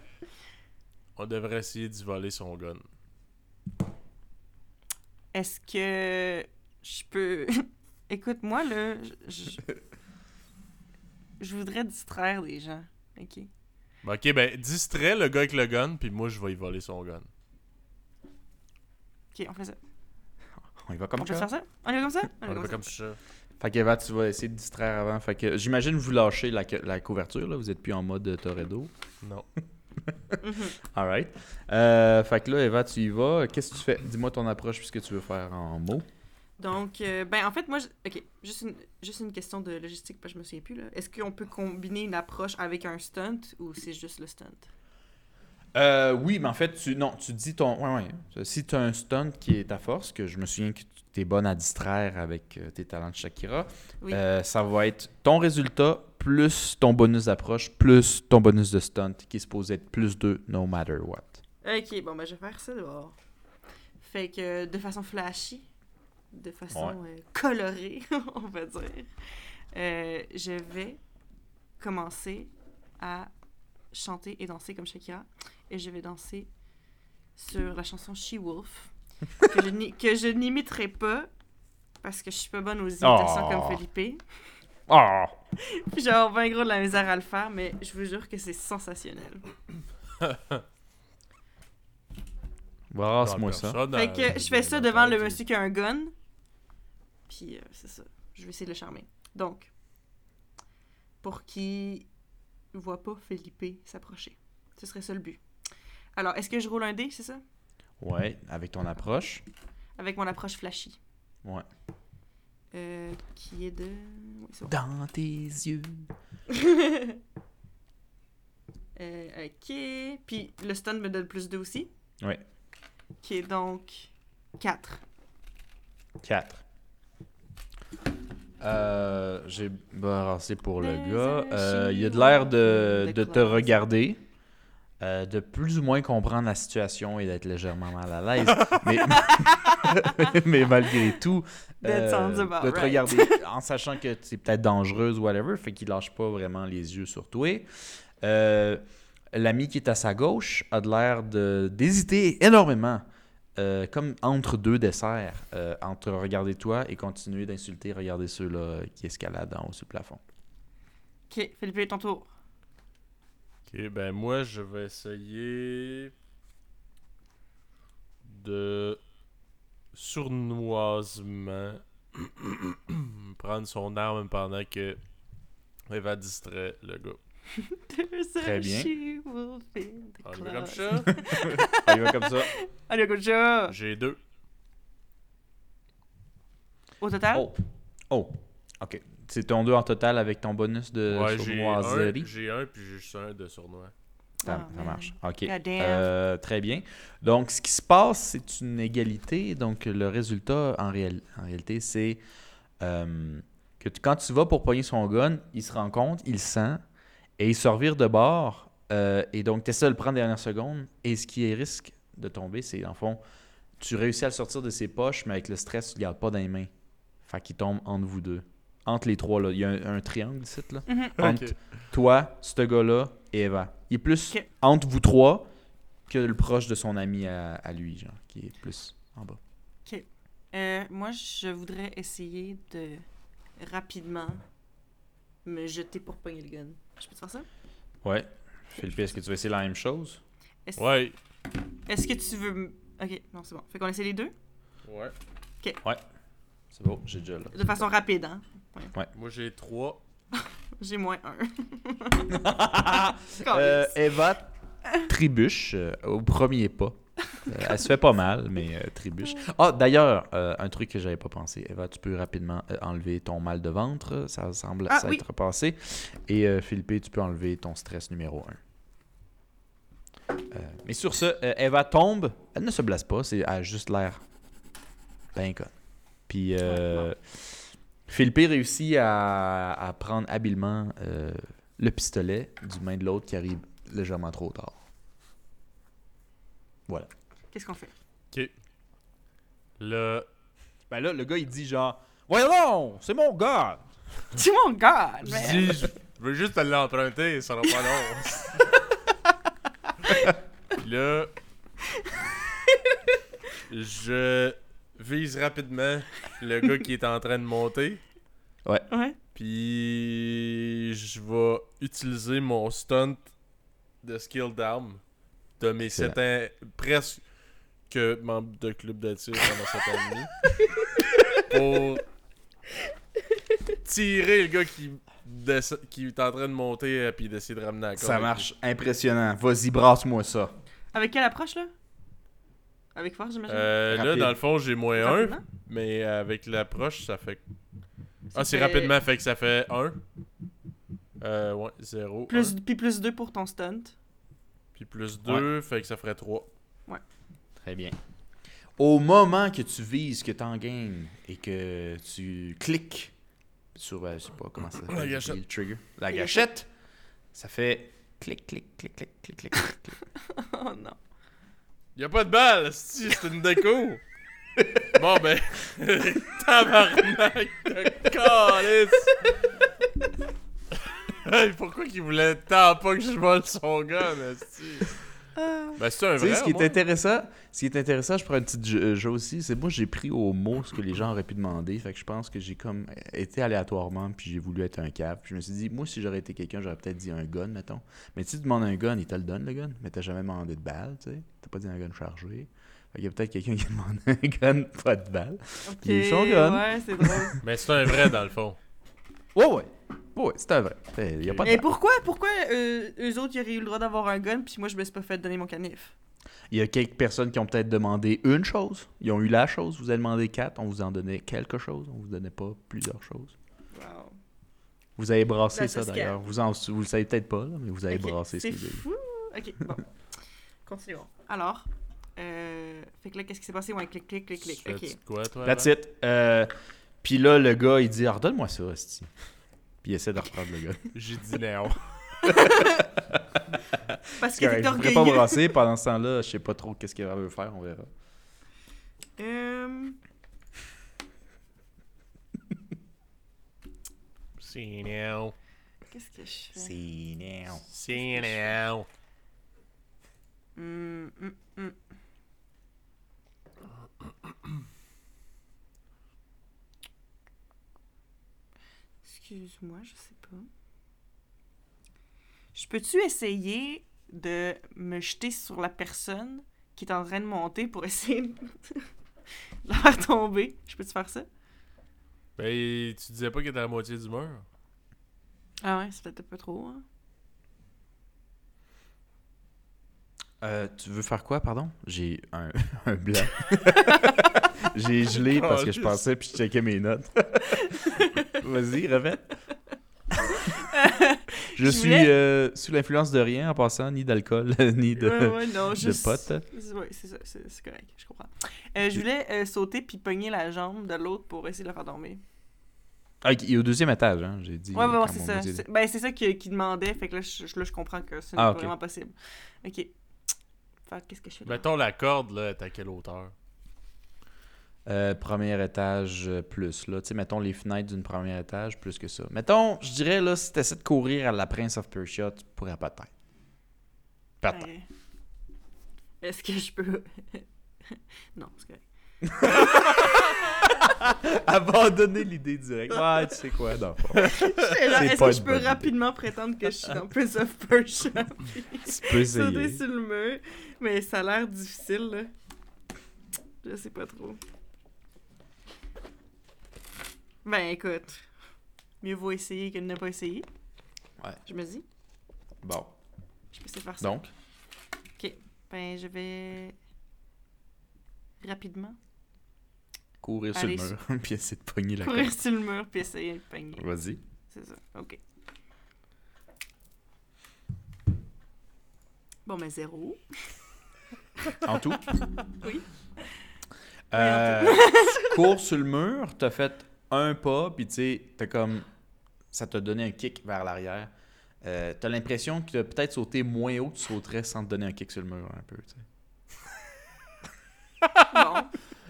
on devrait essayer d'y voler son gun. Est-ce que je peux. Écoute, moi, là, je, je- voudrais distraire des gens. Ok? Ok, ben, distrait le gars avec le gun, puis moi, je vais y voler son gun. Ok, on fait ça. On y va On comme peut ça? faire ça? On y va comme ça? On le fait comme ça. Fait qu'Eva, tu vas essayer de distraire avant. Fait que j'imagine vous lâchez la, la couverture, là. Vous êtes plus en mode Toredo. Non. Mhm. Alright. Euh, fait que là, Eva, tu y vas. Qu'est-ce que tu fais? Dis-moi ton approche puisque tu veux faire en mots. Donc, euh, ben, en fait, moi, je- ok, juste une, juste une question de logistique, parce que je me souviens plus, là. Est-ce qu'on peut combiner une approche avec un stunt ou c'est juste le stunt? Euh, oui, mais en fait, tu, non, tu dis ton. Ouais, ouais. Si tu as un stunt qui est ta force, que je me souviens que tu es bonne à distraire avec euh, tes talents de Shakira, Oui. euh, ça va être ton résultat plus ton bonus d'approche plus ton bonus de stunt qui est supposé être plus 2 no matter what. Ok, bon, ben je vais faire ça dehors. Fait que de façon flashy, de façon euh, colorée, on va dire, euh, je vais commencer à chanter et danser comme Shakira. Et je vais danser sur la chanson She Wolf, que je n'imiterai pas parce que je suis pas bonne aux imitations Oh. comme Felipe. Oh! Puis j'ai avoir bien gros de la misère à le faire, mais je vous jure que c'est sensationnel. Brasse-moi ça. Fait que je fais ça devant le monsieur qui a un gun. Puis euh, c'est ça. Je vais essayer de le charmer. Donc, pour qu'il voit pas Felipe s'approcher. Ce serait ça le but. Alors, est-ce que je roule un dé, c'est ça? Ouais, avec ton approche. Avec mon approche flashy. Ouais. Euh, qui est de... Oui, c'est bon. Dans tes yeux. Euh, ok. Puis le stun me donne plus 2 aussi. Ouais. Qui est donc 4. 4. Euh, j'ai brassé pour le Les gars. Euh, il a de l'air de, de de te regarder, euh, de plus ou moins comprendre la situation et d'être légèrement mal à l'aise. mais, mais malgré tout, about de te regarder en sachant que c'est peut-être dangereuse ou whatever, fait qu'il lâche pas vraiment les yeux sur toi. Euh, L'ami qui est à sa gauche a de l'air d'hésiter énormément. euh, comme entre deux desserts, euh, entre regarder toi et continuer d'insulter, regarder ceux-là qui escaladent en haut sur le plafond. Ok, Felipe, ton tour. Ok, ben moi, je vais essayer de sournoisement prendre son arme pendant que Eva distrait le gars. Très bien. On y va comme ça. Ah, il va comme ça. Allez, good job! J'ai deux. Au total? Oh. Oh. Ok. C'est ton 2 en total avec ton bonus de ouais, j'ai un, sournoiserie. j'ai un, puis j'ai juste un de sournois. Ça, Ah, ça marche. OK. Euh, très bien. Donc, ce qui se passe, c'est une égalité. Donc, le résultat, en, réel- en réalité, c'est euh, que tu- quand tu vas pour pogner son gun, il se rend compte, il le sent, et il se revire de bord. euh, et donc, tu essaies de le prendre dernière seconde. Et ce qui risque de tomber, c'est, en fond, tu réussis à le sortir de ses poches, mais avec le stress, tu ne le gardes pas dans les mains. Fait qu'il tombe entre vous deux. Entre les trois, là. Il y a un, un triangle ici, là Mhm. entre toi, ce gars-là et Eva. Il est plus Ok. entre vous trois que le proche de son ami à, à lui, genre, qui est plus en bas. Euh, moi, je voudrais essayer de rapidement me jeter pour pogner le gun. Je peux te faire ça? Ouais. Philippe, est-ce que tu vas essayer la même chose? Est-ce Ouais. est-ce que tu veux... m- Ok, non, c'est bon. Fait qu'on essaie les deux? Ouais. C'est bon, j'ai déjà là. De façon rapide, hein? Moi, j'ai trois. J'ai moins un. Euh, Calisse. Eva trébuche euh, au premier pas. Euh, elle se fait pas mal, mais euh, trébuche. Ah, d'ailleurs, euh, un truc que j'avais pas pensé. Eva, tu peux rapidement euh, enlever ton mal de ventre. Ça semble Ah, ça oui. être passé. Et euh, Philippe, tu peux enlever ton stress numéro 1. mais sur ce, euh, Eva tombe. Elle ne se blesse pas. C'est, elle a juste l'air ben conne. Puis euh, Philippe réussit à, à prendre habilement euh, le pistolet du main de l'autre qui arrive légèrement trop tard. Voilà. Qu'est-ce qu'on fait? Là, Ben là, le gars, il dit genre Voyons donc, c'est mon gars! C'est mon gars! je dis, je veux juste te l'emprunter, ça sera pas long. Puis là, je vise rapidement le gars qui est en train de monter. Ouais. Puis je vais utiliser mon stunt de skill d'arme de mes Excellent. 7 ans, presque que membre de club de tir pendant 7 ans et demi. pour tirer le gars qui, qui est en train de monter et puis d'essayer de ramener la corde. Ça marche impressionnant. Vas-y, brasse-moi ça. Avec quelle approche, là? Avec force, j'imagine? Euh, là, dans le fond, j'ai moins 1, Rapidement? mais avec l'approche, ça fait. Ça Ah, c'est fait rapidement, fait que ça fait 1. Euh, ouais, 0. Plus, puis plus 2 pour ton stunt. Puis plus 2, fait que ça ferait 3. Très bien. Au moment que tu vises, que tu en game et que tu cliques sur, euh, je sais pas comment ça s'appelle, La gâchette. le trigger, la La gâchette, ça fait clic, clic, clic, clic, clic, clic, clic. Oh non. Y'a pas de balle, si, c'est une déco. bon, ben. Tabarnak de calice. Hey, pourquoi qu'il voulait tant pas que je vole son gun, esti? Ah. Ben, c'est un Tu sais, vrai. ce qui est intéressant, ce qui est intéressant, je prends une petite jeu, jeu aussi, c'est moi j'ai pris au mot ce que les gens auraient pu demander, fait que je pense que j'ai comme été aléatoirement, puis j'ai voulu être un cave, puis je me suis dit, moi si j'aurais été quelqu'un, j'aurais peut-être dit un gun, mettons. Mais si tu demandes un gun, il te le donne le gun, mais t'as jamais demandé de balle, tu sais, t'as pas dit un gun chargé. Fait qu'il y a peut-être quelqu'un qui demande un gun, pas de balle. Ok, Ils sont gun. ouais, c'est drôle. Mais c'est un vrai, dans le fond. Ouais, ouais. C'est un vrai. Fait, Il y a pas de Et balle. pourquoi, pourquoi euh, eux autres, ils auraient eu le droit d'avoir un gun, puis moi, je me suis pas fait donner mon canif? Il y a quelques personnes qui ont peut-être demandé une chose. Ils ont eu la chose. Vous avez demandé quatre. On vous en donnait quelque chose. On vous donnait pas plusieurs choses. Wow. Vous avez brassé That's ça d'ailleurs. Vous, en, vous le savez peut-être pas, là, mais vous avez brassé ce C'est que vous avez fou. Ok, bon. Continuons. Alors, euh, fait que là, qu'est-ce qui s'est passé? Ouais, clic, clic, clic, clic. Ok. quoi, toi? That's it. Euh, Puis là, le gars, il dit Redonne-moi ça, Esti. Puis il essaie de reprendre le gars. J'ai dit non. Parce que t'es pourrais pas orgueilleux. brasser. Pendant ce temps-là, je sais pas trop qu'est-ce qu'il veut faire. On verra. Euh, C'est non. Qu'est-ce que je fais? C'est now. C'est non. Hum, hum, hum. Excuse-moi, je sais pas. Je peux-tu essayer de me jeter sur la personne qui est en train de monter pour essayer de la faire tomber? Je peux-tu faire ça? Ben, tu disais pas qu'il était à la moitié du mur? Ah ouais, c'est peut-être un peu trop. Hein? Euh, tu veux faire quoi, pardon? J'ai un, un blanc. J'ai gelé parce que je pensais puis je checkais mes notes. Vas-y, répète. je Je suis voulais- euh, sous l'influence de rien en passant, ni d'alcool, ni de, Ouais, ouais, non, de juste... potes. Oui, c'est ça, c'est correct, je comprends. Euh, je voulais euh, sauter puis pogner la jambe de l'autre pour essayer de la faire tomber. Ah, il est au deuxième étage, hein, j'ai dit. Ouais, ouais, ouais, quand c'est ça. C'est- Ben, c'est ça qu'il demandait, fait que là, je, là, je comprends que c'est Ah, pas vraiment possible. Ok. Fait que qu'est-ce que je fais là? Mettons la corde, là, est à quelle hauteur? Euh, premier étage euh, plus, là. Tu sais, mettons les fenêtres d'une premier étage, plus que ça. Mettons, je dirais, là, si t'essaies de courir à la Prince of Persia, tu pourrais peut-être. Peut-être. Ouais. Est-ce que je peux? non, c'est correct. Abandonner l'idée directe. Ouais, tu sais quoi, dans Est-ce que je peux idée. rapidement prétendre que je suis dans Prince of Persia? Tu peux sauter essayer. sur le mur? Mais ça a l'air difficile, là. Je sais pas trop. Ben, écoute. Mieux vaut essayer que de ne pas essayer. Ouais. Je me dis. Bon, Je peux essayer de faire ça. donc, Ben, je vais. Rapidement. courir sur le mur, puis essayer de pogner la Courir corde. sur le mur puis essayer de pogner. Vas-y. C'est ça. Ok. Bon, ben, zéro. En tout? Oui. Euh, tu cours sur le mur, t'as fait un pas, puis tu sais, t'as comme. Ça t'a donné un kick vers l'arrière. Euh, t'as l'impression que t'as peut-être sauté moins haut que tu sauterais sans te donner un kick sur le mur, un peu, tu sais. Bon.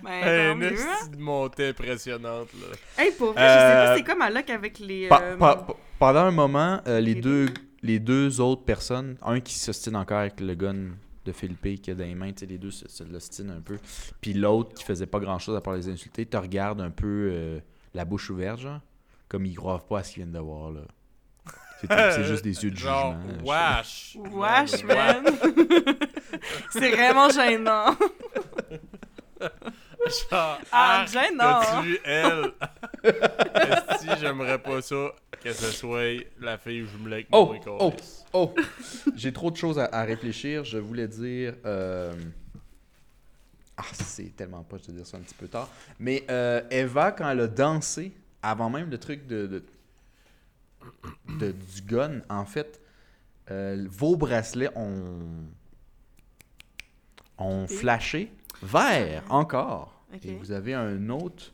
Ben, Hey, une hein? montée impressionnante, là. Hey, pour vrai, je sais pas Euh, c'est comme à loc avec les. Pa- euh, pa- pa- pendant un moment, euh, les, les deux, les deux autres personnes, un qui s'ostine encore avec le gun de Philippe qui a dans les mains, tu sais, les deux se, se l'ostinent un peu. Puis l'autre qui faisait pas grand chose à part les insulter, te regarde un peu euh, la bouche ouverte, genre, comme ils croient pas à ce qu'ils viennent de voir, là. C'est juste des yeux de Genre, jugement. wesh! Wesh, Man, c'est vraiment gênant. Genre, Ah, arc, gênant. Vu elle? Esti, j'aimerais pas ça que ce soit la fille jumelée avec Oh, moi, oh, oh! J'ai trop de choses à, à réfléchir. Je voulais dire. euh, Ah, c'est tellement pas, je te dire ça un petit peu tard. Mais euh, Eva, quand elle a dansé, avant même le truc de, de- de- du gun, en fait, euh, vos bracelets ont ont flashé vert encore. Ok. Et vous avez un autre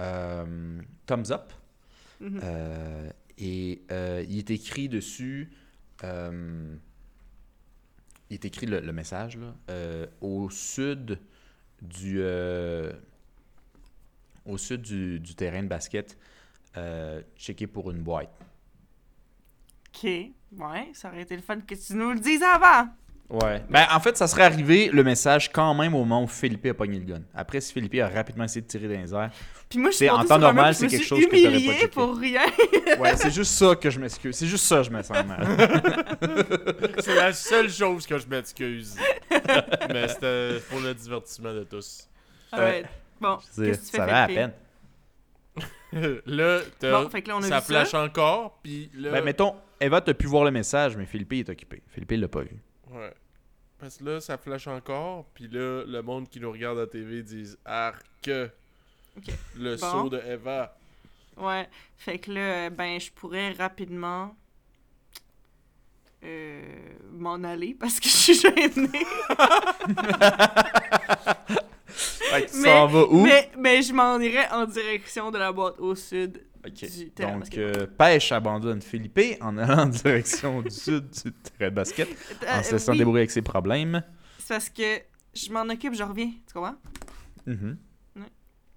euh, thumbs up. Mhm. Et il est écrit dessus. il est écrit le, le message là, euh, au sud du euh, au sud du, terrain de basket. Euh, checker pour une boîte. Ok. Ouais, ça aurait été le fun que tu nous le dises avant. Ouais. Ben, en fait, ça serait arrivé le message quand même au moment où Philippe a pogné le gun. Après, si Philippe a rapidement essayé de tirer dans les airs. Puis moi, je C'est- suis en temps normal, c'est quelque chose que t'aurais pas checké. pour rien. Ouais, c'est juste ça que je m'excuse. C'est juste ça, je me sens mal. C'est la seule chose que je m'excuse. Mais c'était pour le divertissement de tous. Ouais. Bon, qu'est-ce que tu fais, ça va à peine. là, Bon, fait que là, on a ça flash ça. encore, puis là... Ben, mettons, Eva, t'as pu voir le message, mais Philippe il est occupé. Philippe, il l'a pas vu. Ouais. Parce que là, ça flash encore, puis là, le monde qui nous regarde à TV disent « Arc! Le Bon. saut de Eva. Ouais. Fait que là, ben, je pourrais rapidement euh, m'en aller parce que je suis gênée. Fait que tu Mais- vas où? mais, mais je m'en irais en direction de la boîte au sud. Ok. Donc, euh, Pêche abandonne Philippe en allant en direction du sud du terrain de basket, en Euh, se laissant oui, débrouiller avec ses problèmes. C'est parce que je m'en occupe, je reviens. Tu comprends? Mhm. Ouais.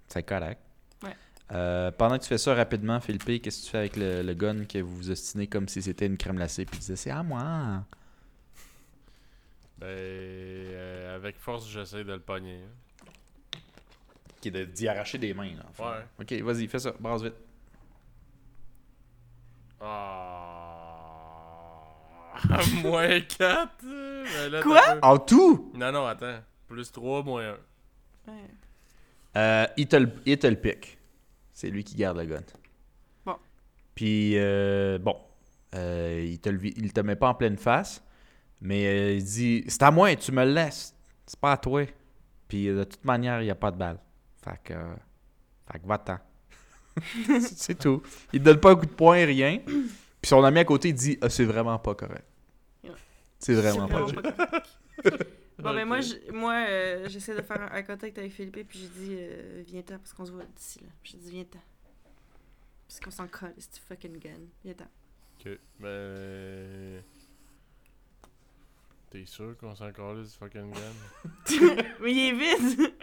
C'est correct. Ouais. Euh, pendant que tu fais ça rapidement, Philippe, qu'est-ce que tu fais avec le, le gun que vous vous ostinez comme si c'était une crème glacée puis tu disais c'est à moi. Ben, euh, avec force, j'essaie de le pogner. hein. Qui est de- d'y arracher des mains. Là, en fait. Ouais. Ok, vas-y, fais ça, brasse vite. Ah... moins 4. Quoi? En tout? Non, non, attends. Plus 3, moins 1. Ouais. Euh, il, te le, il te le pique. C'est lui qui garde le gun. Bon. Puis, euh, bon, euh, il, te le, il te met pas en pleine face, mais euh, il dit C'est à moi, tu me le laisses. C'est pas à toi. Puis, de toute manière, il n'y a pas de balle. Fait que, euh, fait que va-t'en. C'est- C'est tout. Il te donne pas un coup de poing, rien. Puis, son ami à côté, il dit Ah, C'est vraiment pas correct. C'est vraiment pas C'est correct. correct. Bon, ben Ok. moi, je- moi euh, j'essaie de faire un contact avec Philippe, puis j'ai dit, euh, viens-t'en, parce qu'on se voit d'ici, là. J'ai dit, viens-t'en. Parce qu'on s'en colle, c'est du fucking gun. Viens-t'en. Ok, ben. T'es sûr qu'on s'en calisse du fucking gun? Mais il est vide!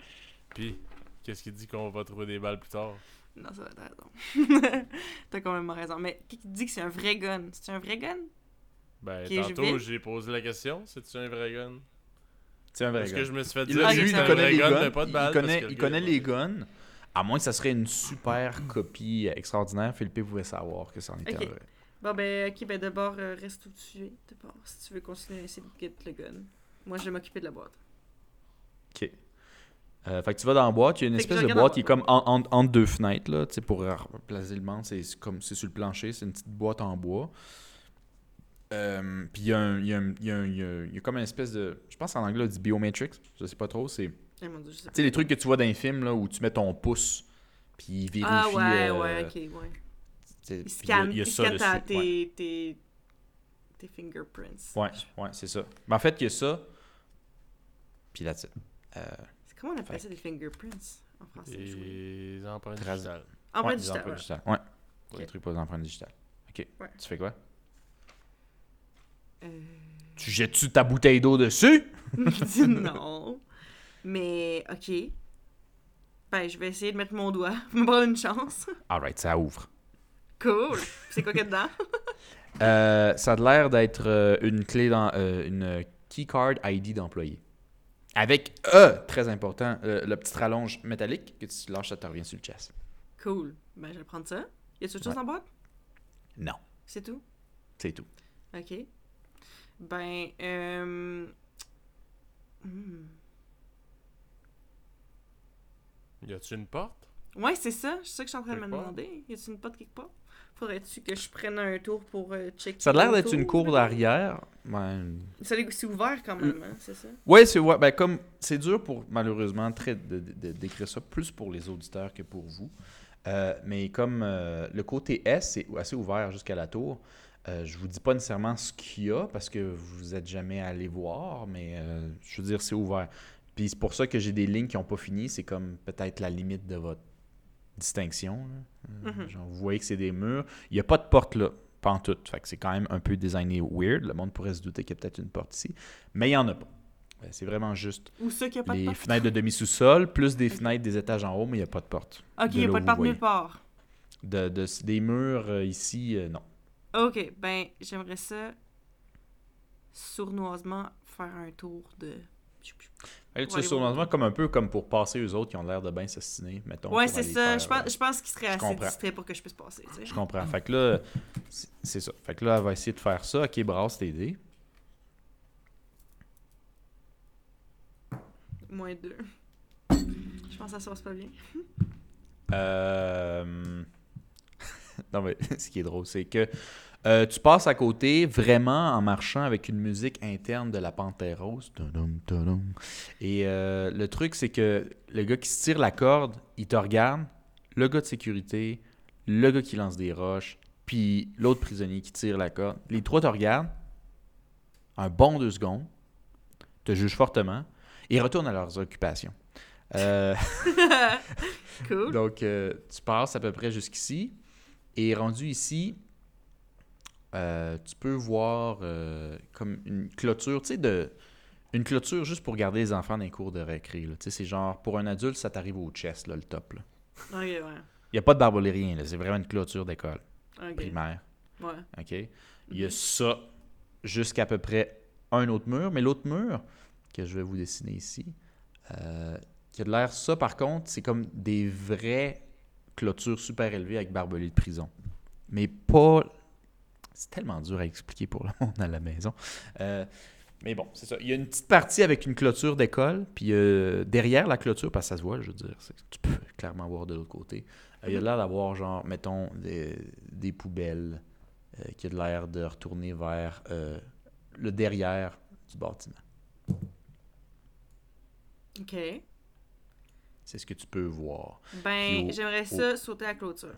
Pis, qu'est-ce qui dit qu'on va trouver des balles plus tard? Non, ça va, t'as raison. t'as quand même raison. Mais qui te dit que c'est un vrai gun? C'est un vrai gun? Ben, tantôt, j'ai posé la question c'est-tu un vrai gun? C'est un vrai Parce gun. que je me suis fait Il, dire que lui, c'est il c'était un connaît vrai les gun, guns. mais pas de il connaît, il connaît les guns. À moins que ça serait une super copie extraordinaire, Philippe pouvait savoir que ça en était Ok. un vrai. Bon, ben, ok, ben d'abord, euh, reste où tu es, d'abord, si tu veux continuer à essayer de get le gun. Moi, je vais m'occuper de la boîte. Ok. Euh, fait que tu vas dans la boîte, il y a une Fait espèce de boîte qui est comme en- en- entre deux fenêtres, là, tu sais, pour placer le banc, c'est comme c'est sur le plancher, c'est une petite boîte en bois. Euh, Puis il y a, un- il y, a un- il y a y a- comme une espèce de. Je pense en anglais, on dit biomatrix, je sais pas trop, c'est. Tu Eh, je sais les trucs que tu vois dans les films, là, où tu mets ton pouce, puis il vérifie. Ah, ouais, euh, ouais, ok, ouais. tu Il scanne, il scanne ouais. tes, tes, tes fingerprints. Ouais, ouais, c'est ça. Mais en fait, il y a ça. Puis là, euh, C'est comment on appelle Fait ça des fingerprints en français? Les empreintes Trace- digitales. Empreinte ouais, empreintes voilà. digitales. Ouais. Pour les trucs pour les empreintes digitales. Ok. Ouais. Tu fais quoi? Euh, Tu jettes-tu ta bouteille d'eau dessus? non. Mais, ok. Ben, je vais essayer de mettre mon doigt. me prendre une chance. Alright, ça ouvre. Cool. C'est quoi qu'il y a dedans? Euh, ça a l'air d'être euh, une clé dans euh, une keycard ID d'employé. Avec, euh, très important, euh, le petit rallonge métallique que tu lâches, ça te revient sur le chest. Cool. Ben, je vais prendre ça. Y a-tu autre chose Ouais. dans la boîte? Non, C'est tout? c'est tout. Ok. Ben, euh... hmm. Y a-tu une porte? Ouais, c'est ça. C'est ça que je suis en train de me demander. Y a-tu une porte quelque part? Faudrait-tu que je prenne un tour pour euh, checker? Ça a l'air d'être une cour d'arrière. Ça, C'est ouvert quand même, hein, c'est ça? Ouais, c'est ouais, ben comme c'est dur pour malheureusement très de, de- de- d'écrire ça plus pour les auditeurs que pour vous. Euh, mais comme euh, le côté S est assez ouvert jusqu'à la tour, Euh, je vous dis pas nécessairement ce qu'il y a parce que vous êtes jamais allé voir, mais euh, je veux dire, c'est ouvert. Puis c'est pour ça que j'ai des lignes qui n'ont pas fini. C'est comme peut-être la limite de votre distinction. là. Euh, Mhm. genre, vous voyez que c'est des murs. Il n'y a pas de porte là, pas en tout. Fait que c'est quand même un peu designé weird. Le monde pourrait se douter qu'il y a peut-être une porte ici. Mais il n'y en a pas. Euh, C'est vraiment juste Ou a pas de les porte. fenêtres de demi-sous-sol, plus des fenêtres des étages en haut, mais il n'y a pas de porte. Ok, il n'y de a pas de porte nulle part. De, de- des murs euh, ici, euh, non. Ok, ben, j'aimerais ça sournoisement faire un tour de. Ouais, sais, sournoisement, comme un peu comme pour passer eux autres qui ont l'air de bien s'assiner, mettons. Ouais, c'est ça. faire, Je pense, euh, je pense qu'il serait assez distrait pour que je puisse passer, tu sais. Je comprends. Fait que là, c'est c'est ça. Fait que là, elle va essayer de faire ça. Ok, brasse tes dés. Moins deux. Je pense que ça se passe pas bien. Euh... non, mais ce qui est drôle, c'est que euh, tu passes à côté vraiment en marchant avec une musique interne de la Panthère Rose. Tudum, tudum. Et euh, le truc, c'est que le gars qui se tire la corde, il te regarde, le gars de sécurité, le gars qui lance des roches, puis l'autre prisonnier qui tire la corde. Les trois te regardent, un bon deux secondes, te jugent fortement et retournent à leurs occupations. Euh, cool. donc, tu passes à peu près jusqu'ici. Et rendu ici, euh, tu peux voir euh, comme une clôture, tu sais, de, une clôture juste pour garder les enfants dans les cours de récré. Tu sais, c'est genre, pour un adulte, ça t'arrive au chest, là, le top. là. Ok, ouais. Il n'y a pas de barbelé, rien. là. C'est vraiment une clôture d'école primaire. Ouais. OK? Il y a Mhm. ça jusqu'à peu près un autre mur. Mais l'autre mur, que je vais vous dessiner ici, euh, qui a de l'air ça, par contre, c'est comme des vraies clôtures super élevées avec barbelés de prison. Mais pas... C'est tellement dur à expliquer pour le monde à la maison. Euh, mais bon, c'est ça. Il y a une petite partie avec une clôture d'école, puis euh, derrière la clôture, parce que ça se voit, je veux dire, tu peux clairement voir de l'autre côté. Euh, il y a l'air d'avoir, genre, mettons, des, des poubelles euh, qui a de l'air de retourner vers le derrière du bâtiment. Ok. C'est ce que tu peux voir. Ben, au- j'aimerais ça sauter à la clôture.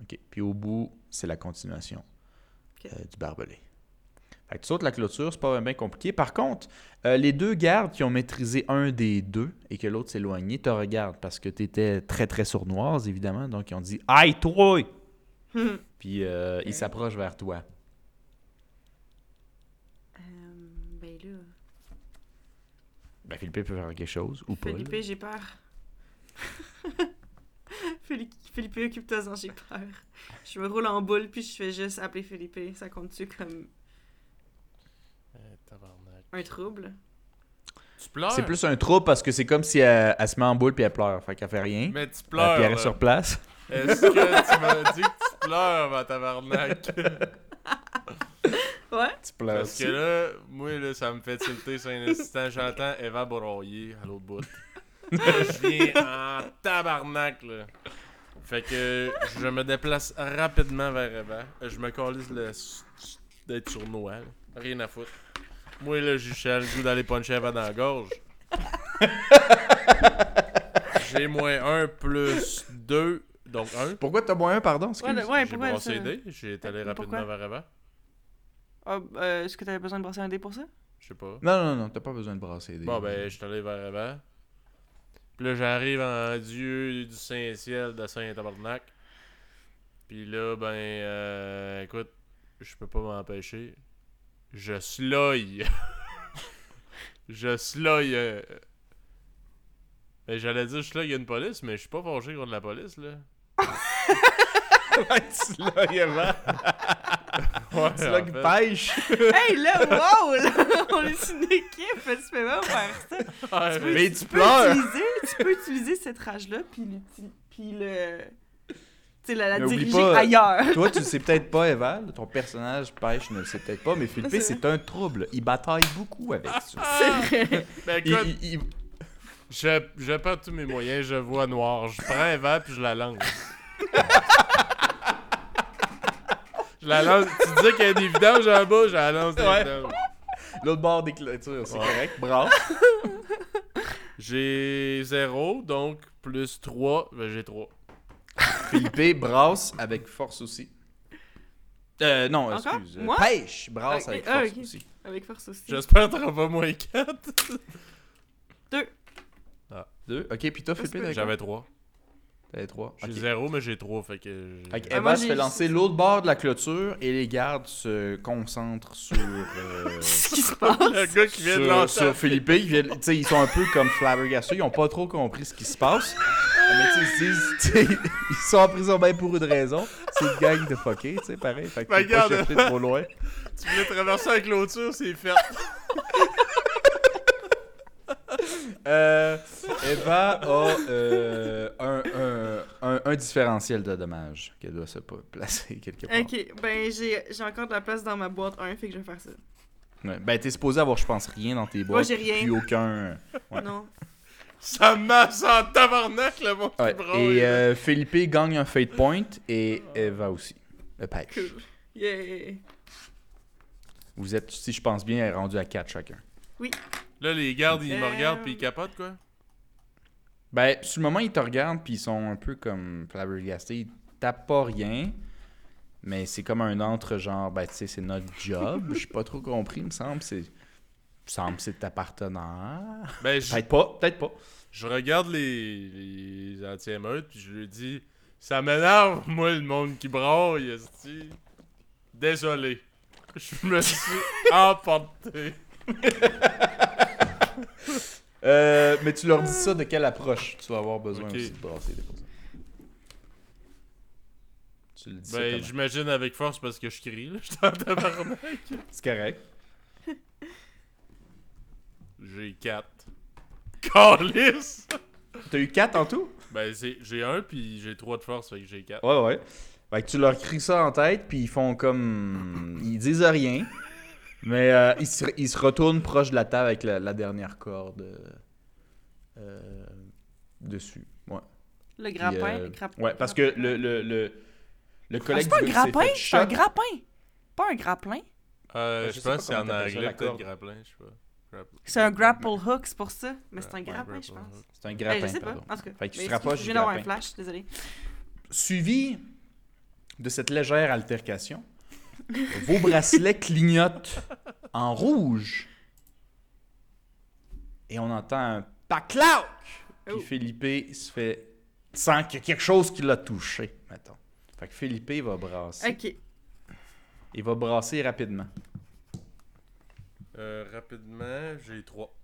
OK. Puis au bout, c'est la continuation Euh, du barbelé. Fait que tu sautes la clôture, c'est pas bien compliqué. Par contre, euh, les deux gardes qui ont maîtrisé un des deux et que l'autre éloigné te regardent parce que tu étais très très sournoise, évidemment. Donc ils ont dit Aïe, toi Puis euh, ils s'approchent vers toi. Ben là. Ben, Philippe peut faire quelque chose ou pas. Philippe, j'ai peur. Philippe, Philippe occupe-toi-en, j'ai peur. Je me roule en boule, puis je fais juste appeler Philippe. Ça compte-tu comme Euh, un trouble? Tu pleures? C'est plus un trouble parce que c'est comme si elle, elle se met en boule puis elle pleure. Fait qu'elle fait rien. Mais tu Euh, pleures. puis elle reste là. sur place. Est-ce que tu m'as dit que tu pleures, ma tabarnak? Ouais? Tu pleures Parce que là, moi, là, ça me fait tilter sur un instant. J'entends Eva broyer à l'autre bout. Je viens en tabarnak, là. Fait que je me déplace rapidement vers Eva. Je me calisse le... d'être sournois, là. Rien à foutre. Moi, là, j'ai le goût d'aller puncher Eva dans la gorge. J'ai moins 1 plus 2, donc 1. Pourquoi t'as moins un, pardon? excuse? Ouais, j'ai brassé ça? j'ai été allé rapidement pourquoi? vers Eva. Ah, euh, Est-ce que t'avais besoin de brasser un dé pour ça? Je sais pas. Non, non, non, t'as pas besoin de brasser des. Bon, ben, je suis allé vers Eva. Puis là, j'arrive en Dieu du Saint-Ciel de Saint-Tabarnak. Puis là, ben, euh, écoute, je peux pas m'empêcher. Je sloy. je sloy. euh, ben, J'allais dire, je sloy une police, mais je suis pas fâché contre la police, là. tu Eva. Ouais, l'as fait. pêche. hey, là, wow! Là, on est une équipe, tu peux pas faire ça. Ouais, mais- Mais tu Tu peux pleures. utiliser, tu peux utiliser cette rage-là, puis, puis le... Tu sais, la, diriger pas- ailleurs. Toi, tu le sais peut-être pas, Eva. Ton personnage pêche ne le sait peut-être pas, mais Philippe, C'est c'est un trouble. Il bataille beaucoup avec ça. C'est vrai. Ben, Il- écoute, il- il- Je, je perds tous mes moyens, je vois noir. Je prends un verre puis je la lance. Je la lance. Tu disais qu'il y a des vidanges en bas, je la lance des Ouais. vidanges. L'autre bord des clôtures, c'est Ouais. correct. Bravo. J'ai 0, donc plus 3, ben j'ai 3. Philippe brasse avec force aussi. Euh, non, Encore? excuse. euh, Moi? pêche, brasse avec ah, force ok. aussi. Avec force aussi. J'espère que t'auras pas moins 4. Deux. Ok, puis toi, Philippe, d'accord? J'avais 3. T'avais trois. J'ai. 0, mais j'ai 3, fait que. Fait que Ah, Eva se fait lancer l'autre bord de la clôture et les gardes se concentrent sur, euh, Ce qui se Le passe? gars qui vient de sur, lancer. sur Philippe. Viennent, ils sont un peu comme flabbergastés. Ils ont pas trop compris ce qui se passe. Mais tu sais, ils se disent, ils sont en prison bien pour une raison. C'est une gang de fuckés, tu sais, pareil. Fait que Ben, pas chercher trop loin. Tu voulais traverser la clôture, c'est fait. Euh, Eva a euh, un, un, un, un différentiel de dommages qu'elle doit se placer quelque part. Ok, ben j'ai j'ai encore de la place dans ma boîte 1, fait que je vais faire ça. Ouais. Ben, t'es supposé avoir, je pense, rien dans tes boîtes. j'ai rien. Puis aucun. Ouais. Non. Ça masse en tabarnak, le monde Ouais. Et euh, Philippe gagne un fate point et Eva aussi. Le pêche. Cool. Yeah. Vous êtes, si je pense bien, rendu à 4 chacun. Là, les gardes, ils me Euh, regardent puis ils capotent, quoi. Ben, sur le moment, ils te regardent puis ils sont un peu comme flabbergastés. Ils tapent pas rien. Mais c'est comme un entre genre, ben, tu sais, c'est notre job. J'ai pas trop compris, il me semble. C'est. Il me semble que c'est ta partenaire. Ben, je, Peut-être pas, peut-être pas. je regarde les, les anti-émeutes puis je lui dis Ça m'énerve, moi, le monde qui braille, esti. Désolé. Je me suis emporté. Euh, mais tu leur dis ça de quelle approche tu vas avoir besoin Ok. aussi de brasser des choses. Tu le dis Ben, j'imagine avec force parce que je crie, là. Je suis en tabarnak. C'est correct. J'ai 4. Calice! T'as eu 4 en tout? Ben, c'est- j'ai un puis j'ai 3 de force, fait que j'ai 4. Ouais, ouais. Fait que tu leur cries ça en tête, puis ils font comme. Ils disent rien. Mais euh, ils, se, retournent proche de la table avec la, la dernière corde euh, euh, dessus. Ouais. Le Puis, grappin. euh, ouais, parce que le, le, le, le Ah, collègue c'est pas un du grappin, c'est un grappin. Pas un grappin. Euh, Ben, je je sais pas pense que c'est en anglais, peut-être grappin, je sais pas. Grappin. C'est un grapple hook, c'est pour ça. Mais c'est un Ouais, grappin, grapple je pense. C'est un Ben, grappin, je sais pas. pardon. En tout cas. Fait que tu te rapproches Je viens d'avoir un flash, désolé. Suivi de cette légère altercation, vos bracelets clignotent en rouge. Et on entend un paclac. Puis Oh. Philippe se fait. sent qu'il y a quelque chose qui l'a touché, mettons. Fait que Philippe va brasser. Ok. Il va brasser rapidement. Euh, rapidement, j'ai 3.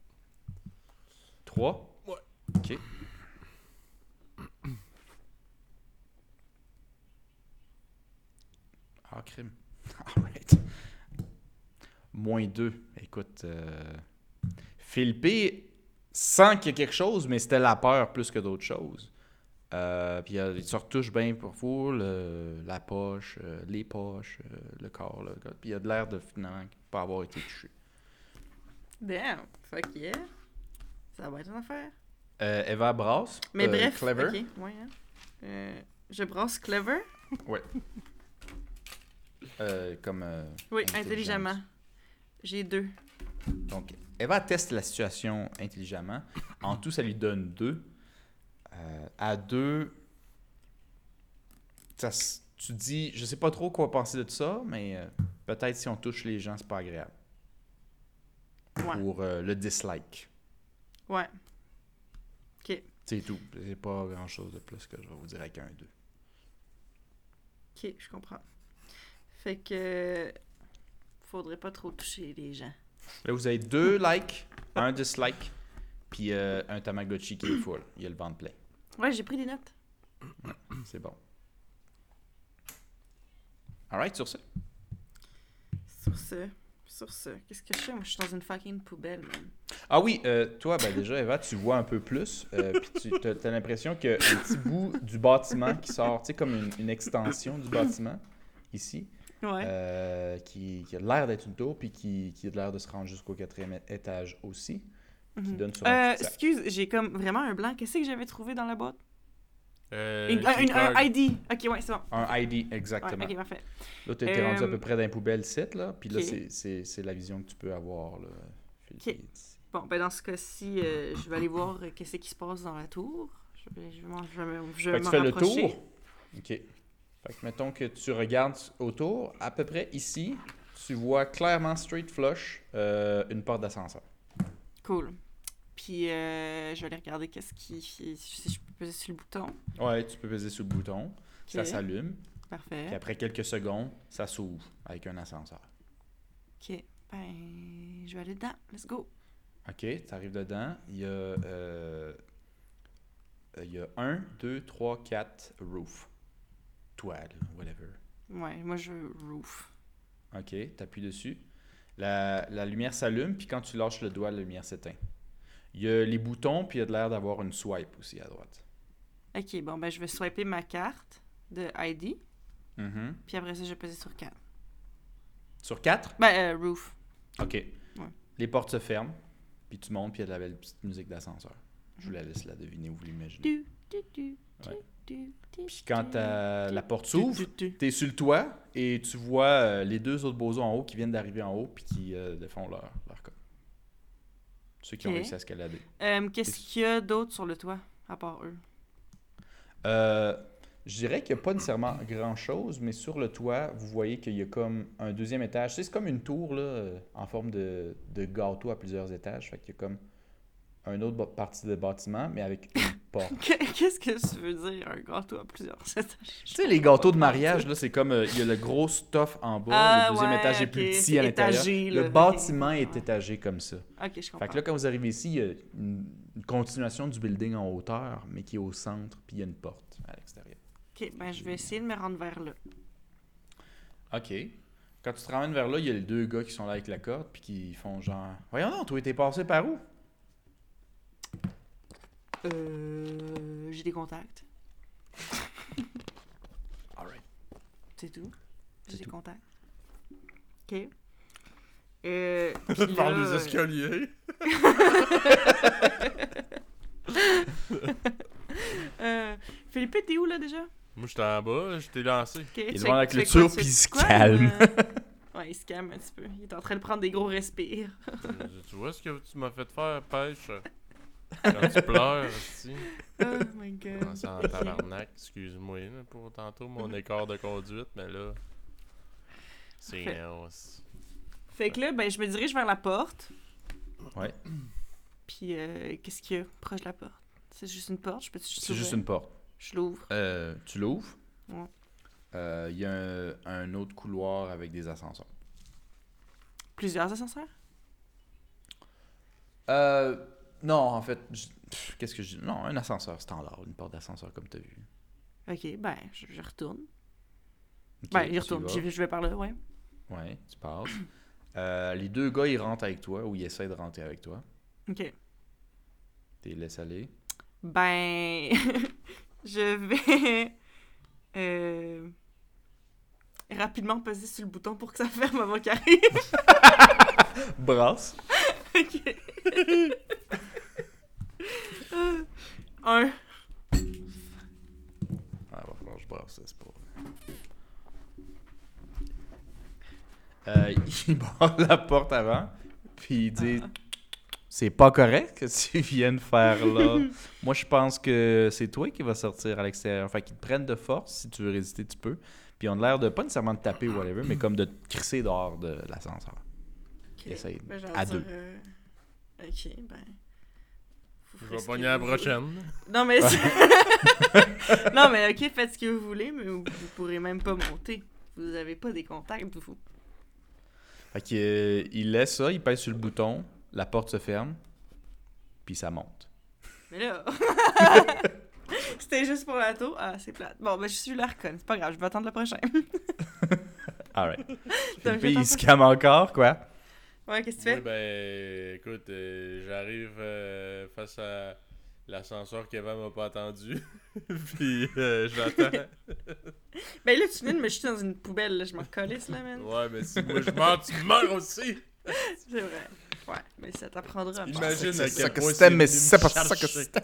3. Ouais. Ok. Ah, crime. Alright. Moins 2. Écoute, euh... Philippe sent qu'il y a quelque chose, mais c'était la peur plus que d'autres choses. Euh, puis euh, il se retouche bien pour vous, le- la poche, euh, les poches, euh, le corps. Là, puis il a de l'air de finalement pas avoir été touché. Damn. Fuck yeah. Ça va être une affaire. Euh, Eva brasse. Mais euh, bref. Clever. Ok. Ouais. hein. Euh, je brasse clever. Euh, comme. euh, Oui, intelligemment. J'ai deux. Donc, Eva teste la situation intelligemment. En tout, ça lui donne deux. Euh, à deux, ça tu dis, je sais pas trop quoi penser de ça, mais peut-être si on touche les gens, c'est pas agréable. Ouais. Pour le dislike. Ouais. Ok. C'est tout. C'est pas grand chose de plus que je vais vous dire avec un 2. Ok, je comprends. Fait que. Faudrait pas trop toucher les gens. Là, vous avez deux likes, un dislike, puis euh, un Tamagotchi qui est full. Il y a le ventre plein. Ouais, j'ai pris des notes. C'est bon. Alright, sur ça. Sur ce. Sur ce. Qu'est-ce que je fais? Moi, je suis dans une fucking poubelle, man. Ah oui, euh, toi, ben déjà, Eva, tu vois un peu plus. Euh, puis tu as, l'impression a un petit bout du bâtiment qui sort, tu sais, comme une, une extension du bâtiment, ici, Ouais. euh, qui, qui a l'air d'être une tour, puis qui, qui a l'air de se rendre jusqu'au quatrième étage aussi, qui Mhm. donne sur Euh, excuse, j'ai comme vraiment un blanc. Qu'est-ce que j'avais trouvé dans la boîte? Euh, Une- un, une- un keycard. ID. Ok, ouais, c'est bon. Un ID, Ouais, exactement. ok, parfait. Là, tu été rendu à Euh, peu près d'un poubelle site, là, puis là, c'est- c'est c'est la vision que tu peux avoir, là. Bon, ben dans ce cas-ci, euh, je vais aller voir euh, qu'est-ce qui se passe dans la tour. Je vais, je vais je vais me- je vais Fait que tu m'en fais le tour. OK. Fait que mettons que tu regardes autour, à peu près ici, tu vois clairement straight flush euh, une porte d'ascenseur. Cool. Puis euh, je vais aller regarder qu'est-ce qui. Si je peux peser sur le bouton. Ouais, tu peux peser sur le bouton, ça s'allume, Parfait. puis après quelques secondes, ça s'ouvre avec un ascenseur. Ok. Ben, je vais aller dedans. Let's go. Ok, tu arrives dedans, il y a. euh, il y a un, deux, trois, quatre roof. Toile, whatever. Ouais, moi je veux roof. Ok, tu appuies dessus. La, la lumière s'allume, puis quand tu lâches le doigt, la lumière s'éteint. Il y a les boutons, puis il y a de l'air d'avoir une swipe aussi à droite. Ok, bon, ben je vais swiper ma carte de ID. Mhm. Puis après ça, je vais peser sur 4. Sur 4? Ben, euh, roof. Ok. Les portes se ferment, puis tu montes, puis il y a de la belle petite musique d'ascenseur. Je vous la laisse la deviner ou vous l'imaginez. Ouais. Puis quand du, la porte s'ouvre. T'es sur le toit et tu vois euh, les deux autres bozos en haut qui viennent d'arriver en haut puis qui euh, font leur, leur cas. Ceux qui ont réussi à escalader. Euh, Qu'est-ce qu'il y a d'autre sur le toit, à part eux? Euh, je dirais qu'il n'y a pas nécessairement grand chose, mais sur le toit, vous voyez qu'il y a comme un deuxième étage. C'est comme une tour là, euh, en forme de, de gâteau à plusieurs étages. Fait qu'il y a comme un autre partie de bâtiment, mais avec une porte. Qu'est-ce que tu veux dire, un gâteau à plusieurs étages? Tu sais, les gâteaux de mariage, là, c'est comme euh, il y a le gros stuff en bas, Ah, le deuxième ouais, étage est plus petit à l'intérieur. Le bâtiment est étagé comme ça. Ok, je comprends. Fait que là, quand vous arrivez ici, il y a une, une continuation du building en hauteur, mais qui est au centre, puis il y a une porte à l'extérieur. Ok, ben je vais essayer de me rendre vers là. OK. Quand tu te ramènes vers là, il y a les deux gars qui sont là avec la corde, puis qui font genre Voyons non, toi, t'es passé par où Euh. J'ai des contacts. Alright. C'est tout. J'ai des tout. contacts. Ok. Euh. là, Par les euh, escaliers. euh, Philippe, t'es où là déjà? Moi, j'étais en bas, je t'ai lancé. Ok, est tu devant la clôture, puis il se calme. euh? Ouais, il se calme un petit peu. Il est en train de prendre des gros respires. Euh, tu vois ce que tu m'as fait faire, pêche? Quand tu pleures, aussi. Oh my god. C'est en tabarnak, excuse-moi pour tantôt mon écart de conduite, mais là. C'est Fait- Fait que là, ben, je me dirige vers la porte. Ouais. Puis, euh, qu'est-ce qu'il y a proche de la porte? C'est juste une porte? Je peux juste C'est juste une porte. Je l'ouvre. Euh, tu l'ouvres? Ouais. Euh, Il y a un, un autre couloir avec des ascenseurs. Plusieurs ascenseurs? Euh, non, en fait, je- qu'est-ce que je dis? Non, un ascenseur standard, une porte d'ascenseur comme tu as vu. Ok, ben, je, je retourne. Ben, il retourne. vais- Je vais par là, ouais. Ouais, tu passes. Euh, les deux gars, ils rentrent avec toi ou ils essaient de rentrer avec toi. Ok. Tu les laisses aller? Ben, je vais euh, rapidement peser sur le bouton pour que ça ferme avant qu'il arrive. Brasse. ok. Un. Ah, va falloir que je brasse c'est pas. Euh, il barre la porte avant, puis il dit C'est pas correct que tu viennes faire là. Moi, je pense que c'est toi qui vas sortir à l'extérieur. Fait qu'ils te prennent de force. Si tu veux résister, tu peux. Puis ils ont l'air de pas nécessairement de taper ou whatever, mais comme de te crisser dehors de l'ascenseur. Ok. Essaye. Ben, À dire, deux. euh, Ok, ben. Vous Je vais pogner la prochaine. Non, mais. non, mais ok, faites ce que vous voulez, mais vous, vous pourrez même pas monter. Vous avez pas des contacts, vous. Fait qu'il euh, il laisse ça, il pèse sur le bouton, la porte se ferme, puis ça monte. Mais là. C'était juste pour la tour. Ah, c'est plate. Bon, ben, je suis la reconne. C'est pas grave, je vais attendre le prochain. Alright. Philippe, j'attends il se calme encore, quoi. Ouais, qu'est-ce que tu fais? ben, écoute, euh, j'arrive euh, face à l'ascenseur qu'Eva m'a pas attendu. Puis euh, j'attends. Ben là, tu viens de me jeter dans une poubelle, là. Je m'en calisse, là, man. Ouais, mais si moi je meurs, tu meurs aussi. C'est vrai. Ouais, mais ça t'apprendra. Imagine à quel que point c'est mais c'est pas ça que c'était.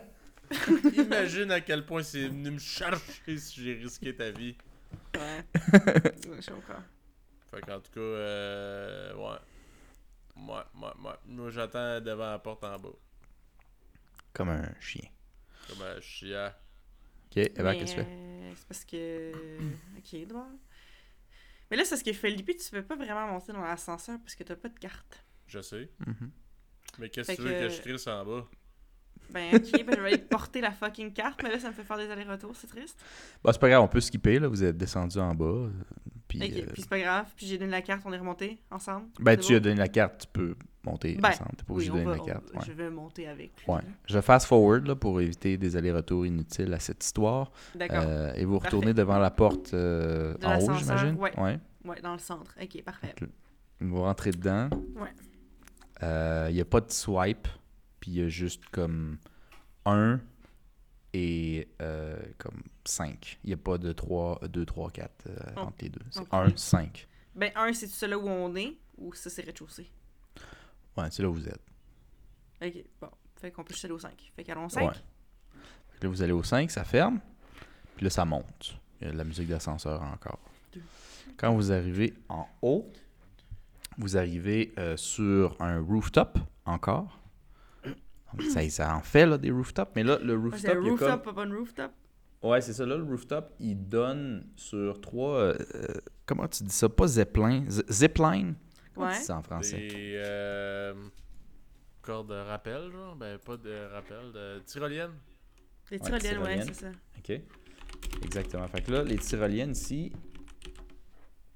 Imagine à quel point c'est venu me chercher si j'ai risqué ta vie. Ouais. Ouais, je comprends. Fait qu'en tout cas, euh, ouais. Ouais, ouais, ouais. Moi, j'attends devant la porte en bas. Comme un chien. Comme un chien. Ok, Eva, qu'est-ce que tu fais? euh, c'est parce que. Ok, d'abord. Mais là, c'est parce que Felipe, tu peux pas vraiment monter dans l'ascenseur parce que t'as pas de carte. Je sais. Mhm. Mais qu'est-ce que tu veux que, que- je crisse en bas? Ben, ok, ben, je vais aller porter la fucking carte, mais là, ça me fait faire des allers-retours, c'est triste. Bah, c'est pas grave, on peut skipper, là. Vous êtes descendu en bas. euh, Puis, Ok, euh, puis c'est pas grave. Puis j'ai donné la carte, on est remonté ensemble. ben, tu bon? as donné la carte, tu peux monter Ben, ensemble. T'es pas obligé de donner va, la on- carte. ouais. je vais monter avec. lui, Ouais. Je fast forward là, pour éviter des allers-retours inutiles à cette histoire. D'accord. Euh, et vous Parfait. retournez devant la porte euh, De en haut, j'imagine? ouais. ouais. Ouais, dans le centre. Ok, parfait. Vous rentrez dedans. Ouais. Il n'y a pas de swipe. Puis il y a juste comme 1 et euh, comme 5. Il n'y a pas de 3, 2, 3, 4 euh, Oh. entre les deux. C'est Ok. 1, 5. Ben, un, c'est celui là où on est, ou ça, c'est rez-de-chaussée? Ouais, c'est là où vous êtes. Ok, bon. Fait qu'on peut juste aller au 5. Fait qu'allons au 5. Ouais. Là, vous allez au 5, ça ferme. Puis là, ça monte. Il y a de la musique d'ascenseur encore. Quand vous arrivez en haut, vous arrivez euh, sur un rooftop encore. Ça, ça en fait là, des rooftops. Mais là, le Ouais, rooftop, il y a comme- rooftop, pas rooftop. Ouais, c'est ça. Là, le rooftop, il donne sur trois. euh, euh, comment tu dis ça? Pas zeppelin. Zipline? Comment Ouais. tu dis ça en français? Des euh, cordes de rappel, genre? Ben, pas de rappel, de tyrolienne. Les Ouais, tyroliennes, ouais, tyroliennes. c'est ça. Ok. Exactement. Fait que là, les tyroliennes ici,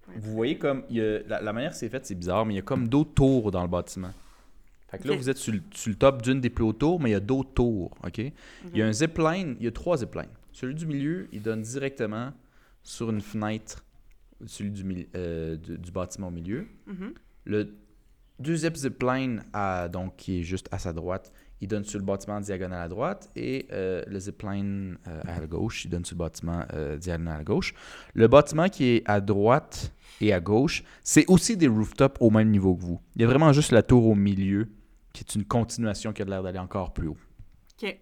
Ouais. vous voyez comme. il y a- la, la manière que c'est fait, c'est bizarre, mais il y a comme d'autres tours dans le bâtiment. Fait que là, vous êtes sur le, sur le top d'une des plus hautes tours, mais il y a d'autres tours. OK? Il y a un zipline, il y a trois ziplines. Celui du milieu, il donne directement sur une fenêtre, celui du, euh, du, du bâtiment au milieu. Mhm. Le deuxième zipline, à, donc, qui est juste à sa droite, il donne sur le bâtiment diagonal à droite. Et euh, le zipline euh, à la gauche, il donne sur le bâtiment euh, diagonal à gauche. Le bâtiment qui est à droite et à gauche, c'est aussi des rooftops au même niveau que vous. Il y a vraiment juste la tour au milieu qui est une continuation qui a l'air d'aller encore plus haut. Ok.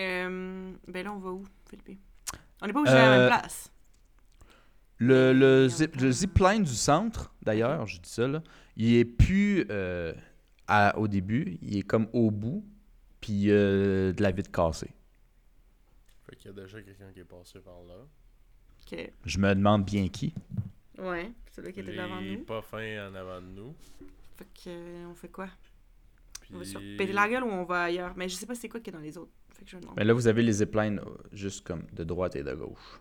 Euh, ben là, on va où, Philippe? On n'est pas obligé à la Euh, même place. Le, zip, le zipline du centre, d'ailleurs, je dis ça, là, il est plus euh, à- au début, il est comme au bout, puis euh, de la vitre cassée. Fait qu'il y a déjà quelqu'un qui est passé par là. Ok. Je me demande bien qui. Ouais, c'est là qui était devant nous. pas fins en avant de nous. Fait que, euh, on fait quoi? Puis... On va sur péter la gueule ou on va ailleurs? Mais je sais pas c'est quoi qui est dans les autres. Fait que je. Mais là, vous avez les ziplines euh, juste comme de droite et de gauche.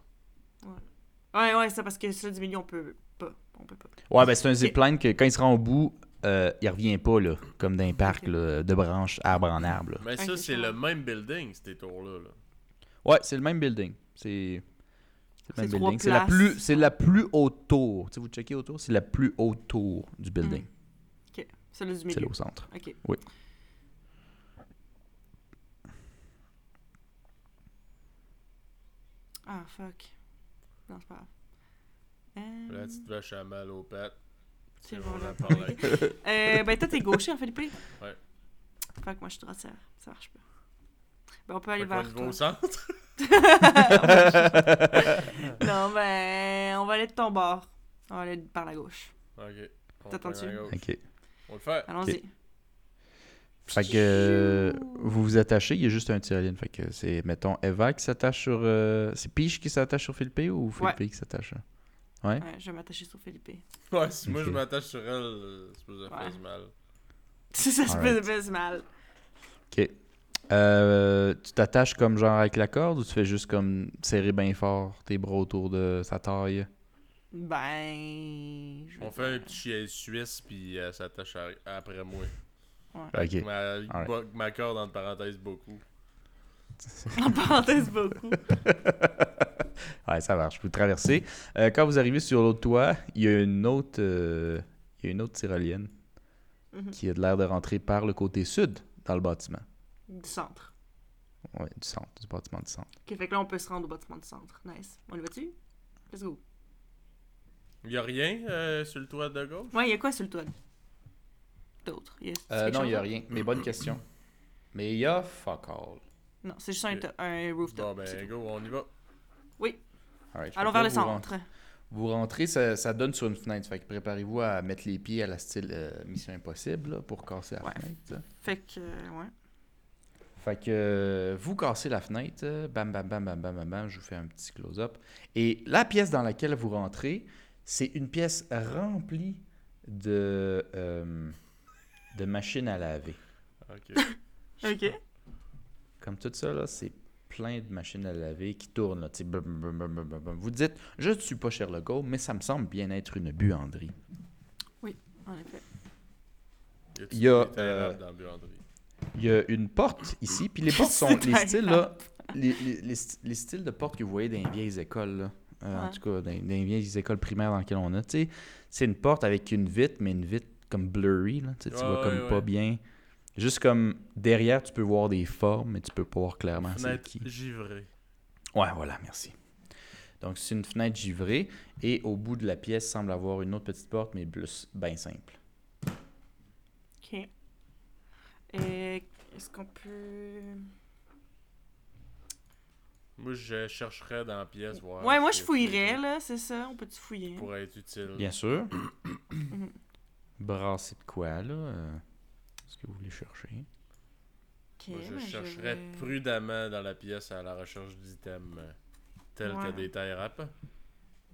Ouais, ouais, c'est parce que celui du milieu, on peut pas. On peut pas. Ouais, ben c'est un zipline que quand il se rend au bout, euh, il revient pas, là, comme dans un parc là, de branches, arbre en arbre. là. Mais ça, c'est le même building, ces tours-là. Là. Ouais, c'est le même building. C'est c'est le même building. C'est la plus, c'est la plus haute tour. Tu sais, vous checkez autour, c'est la plus haute tour du building. Ok. Celui du C'est milieu. là au centre. Ok. Oui. Ah, fuck. Non, c'est pas grave. Euh, La petite vache a mal aux pattes. c'est on bon, là. Euh, ben, toi, t'es gaucher, en Philippe? Ouais. Fuck, moi, je suis droitière. Ça marche pas. Ben, on peut aller Fait vers va toi. au centre? non, ben, on va aller de ton bord. On va aller par la gauche. Ok. On T'attends-tu? OK. On le fait. Allons-y. Fait que euh, vous vous attachez, il y a juste un tyrolienne. Fait que c'est, mettons, Eva qui s'attache sur. euh, c'est Peach qui s'attache sur Philippe ou Philippe qui s'attache? Ouais, je vais m'attacher sur Philippe. Ouais, si moi je m'attache sur elle, euh, c'est ça Ouais. fait du mal. ça se Alright. fait mal. OK. Euh, tu t'attaches comme genre avec la corde ou tu fais juste comme serrer bien fort tes bras autour de sa taille? Ben. je On fait un petit chien suisse, puis elle s'attache à- après moi. OK. Ma, Alright. bo- ma corde, entre parenthèses, beaucoup. En parenthèse, beaucoup. Ouais, ça marche. Vous traversez. Euh, quand vous arrivez sur l'autre toit, il y a une autre, euh, il y a une autre tyrolienne Mhm. qui a de l'air de rentrer par le côté sud dans le bâtiment. Du centre. Ouais, du centre, du bâtiment du centre. Ok, fait que là, on peut se rendre au bâtiment du centre. Nice. On y va-tu? Let's go. Y'a rien euh, sur le toit de gauche? Ouais, il y a quoi sur le toit? D'autres. A- Euh, non, il n'y a rien. Mais bonne question. Mais il y a fuck all. Non, c'est juste un, to- un rooftop. Bon, ben go, on y va. Oui, allons vers le centre. Vous rentrez, ça, ça donne sur une fenêtre. Fait que préparez-vous à mettre les pieds à la style euh, Mission Impossible là, pour casser la Ouais. fenêtre. ça. Fait que, euh, ouais. Fait que euh, vous cassez la fenêtre, bam, bam, bam, bam, bam, bam, bam, je vous fais un petit close-up. Et la pièce dans laquelle vous rentrez, c'est une pièce remplie de, euh, de machines à laver. Ok. Ok. Comme tout ça, là, c'est plein de machines à laver qui tournent. Là. Vous dites, je ne suis pas Sherlock Holmes, mais ça me semble bien être une buanderie. En effet. Il y a, euh? Il y a une porte ici, puis les portes sont C'est les très styles là, les, les- les st- les styles de portes que vous voyez dans les vieilles écoles là. Euh, En tout cas, dans, dans les vieilles écoles primaires dans lesquelles on a, tu sais, c'est une porte avec une vitre, mais une vitre comme blurry, là, tu sais, tu Ouais, vois comme ouais, pas bien. Juste comme derrière, tu peux voir des formes, mais tu peux pas voir clairement c'est Fenêtre qui. givrée. Ouais, voilà, merci. Donc, c'est une fenêtre givrée, et au bout de la pièce semble avoir une autre petite porte, mais plus bien simple. Ok. Est-ce qu'on peut. Moi, je chercherais dans la pièce, voir. Ouais, moi je fouillerais là, c'est ça. On peut-tu fouiller? Pour être utile. Bien sûr. Brasser de quoi, là euh, Est-ce que vous voulez chercher Ok, Moi, je ben, chercherais vais- prudemment dans la pièce à la recherche d'items euh, tels Ouais. que des tie wraps.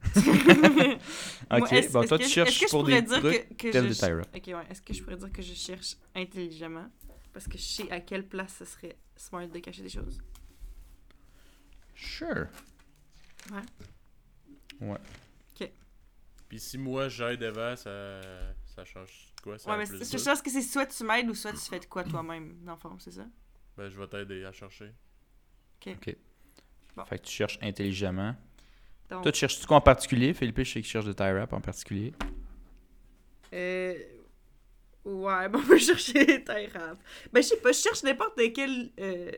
Moi, Ok, bon, toi, tu cherches pour pourrais des dire trucs que, que tels des ch- tie wraps. Ok, ouais. Est-ce que je pourrais dire que je cherche intelligemment? Parce que je sais à quelle place ce serait smart de cacher des choses. Sure. Puis si moi j'aide devant, ça, ça change quoi? Ça ouais, mais plus c'est- je pense que c'est soit tu m'aides ou soit tu fais de quoi toi-même, dans le fond, c'est ça? Ben, je vais t'aider à chercher. Bon. Fait que tu cherches intelligemment. Donc, Toi, tu cherches-tu quoi en particulier? Philippe, je sais que tu cherches de tie wrap en particulier. euh... Ouais, bon, on va chercher des tailles rap. Ben, je sais pas, je cherche n'importe quel euh...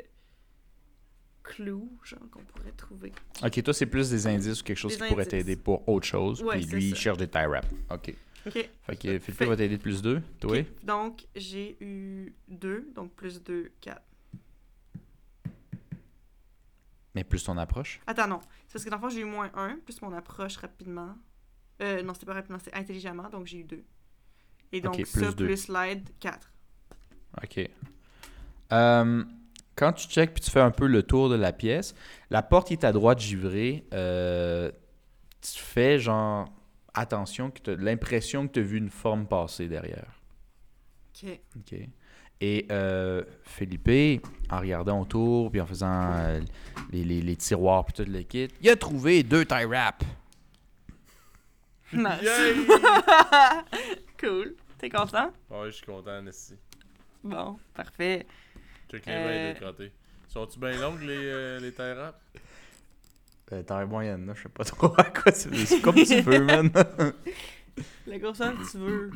clou, genre, qu'on pourrait trouver. Ok, toi, c'est plus des indices ou quelque chose Des qui pourrait indices. t'aider pour autre chose. Ouais, puis c'est lui, il ça. cherche des tie wrap. Ok. Ok. Fait que Philippe Fait- va t'aider de plus 2. Toi? Ok, Donc, j'ai eu 2, donc plus 2, 4. Mais plus ton approche? Attends, non. C'est parce que dans le fond, j'ai eu moins 1, plus mon approche rapidement. Euh, non, c'était pas rapidement, c'est intelligemment, donc j'ai eu 2. Et donc, Ok, ça, plus deux. plus l'aide, 4. Ok. Euh, quand tu checkes puis tu fais un peu le tour de la pièce, la porte qui est à droite givrée, euh, tu fais genre attention, que l'impression que tu as vu une forme passer derrière. Ok. OK. Et euh, Philippe, en regardant autour, puis en faisant euh, les, les- les tiroirs, puis tout le kit, il a trouvé deux tie wraps. Nice. Cool. T'es content? ouais, je suis content, Nessie. Bon, parfait. Check les Euh, mains de côté. Sont-tu bien longues, les, euh, les tie wraps? Euh, taille moyenne, là, je sais pas trop à quoi c'est. C'est comme tu veux, man. La grosseur que tu veux.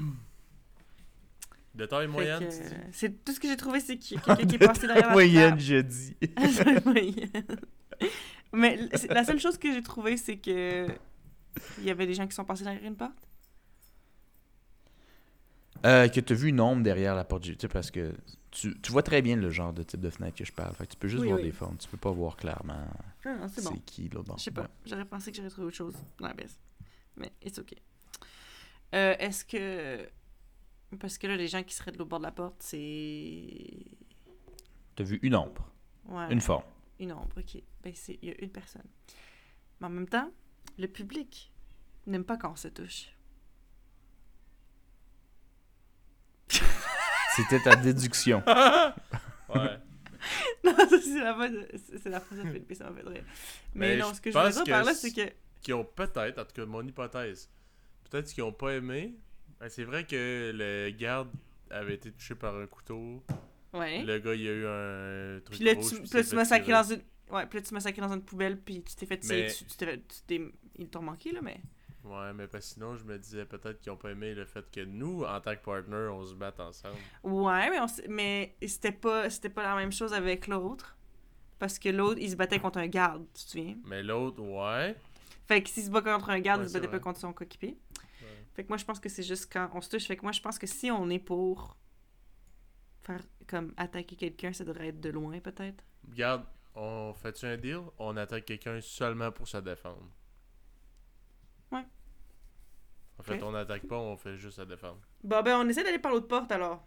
De taille Fait moyenne, que, tu dis? euh, c'est tout ce que j'ai trouvé, c'est qu'il y a quelqu'un qui est passé derrière la moyenne, je dis. La moyenne. Mais la seule chose que j'ai trouvé, c'est que il y avait des gens qui sont passés derrière une porte. Euh, que tu as vu une ombre derrière la porte, tu sais, parce que tu, tu vois très bien le genre de type de fenêtre que je parle. Fait que tu peux juste Oui, voir oui. des formes. Tu peux pas voir clairement Ah, c'est bon. qui l'autre. Je sais pas. Ouais. J'aurais pensé que j'aurais trouvé autre chose dans la baisse. Mais it's ok. Euh, Est-ce que. Parce que là, les gens qui seraient de l'autre bord de la porte, c'est. T'as vu une ombre, Ouais. une forme. Une ombre, ok. Ben, c'est- il y a une personne. Mais en même temps, le public n'aime pas quand on se touche. C'était ta déduction. Ouais. non, ça, c'est la phrase de, la phrase de Philippe, ça m'a fait rire. Mais, Mais non, ce que je veux dire par là, c'est- que. Qui ont peut-être, en tout cas, mon hypothèse, peut-être qu'ils ont pas aimé. Ben, c'est vrai que le garde avait été touché par un couteau. Ouais. Le gars, il a eu un truc Puis là, rouge, tu, puis là, tu m'as sacré dans une. Ouais, puis là, tu m'as sacré dans une poubelle, puis tu t'es fait tirer Mais- dessus. Tu t'es, tu t'es- Ils t'ont manqué, là, mais. Ouais, mais parce que sinon, je me disais peut-être qu'ils ont pas aimé le fait que nous, en tant que partner, on se batte ensemble. Ouais, mais, on mais c'était pas, pas la même chose avec l'autre. Parce que l'autre, il se battait contre un garde, tu te souviens? Mais l'autre, ouais. Fait que s'il se bat contre un garde, Ouais, il se battait pas contre son coéquipier. Ouais. Fait que moi, je pense que c'est juste quand on se touche. Fait que moi, je pense que si on est pour faire comme attaquer quelqu'un, ça devrait être de loin, peut-être. Regarde, on fait-tu un deal? On attaque quelqu'un seulement pour se défendre. En fait, on n'attaque pas, on fait juste se défendre. Bon, ben, on essaie d'aller par l'autre porte alors.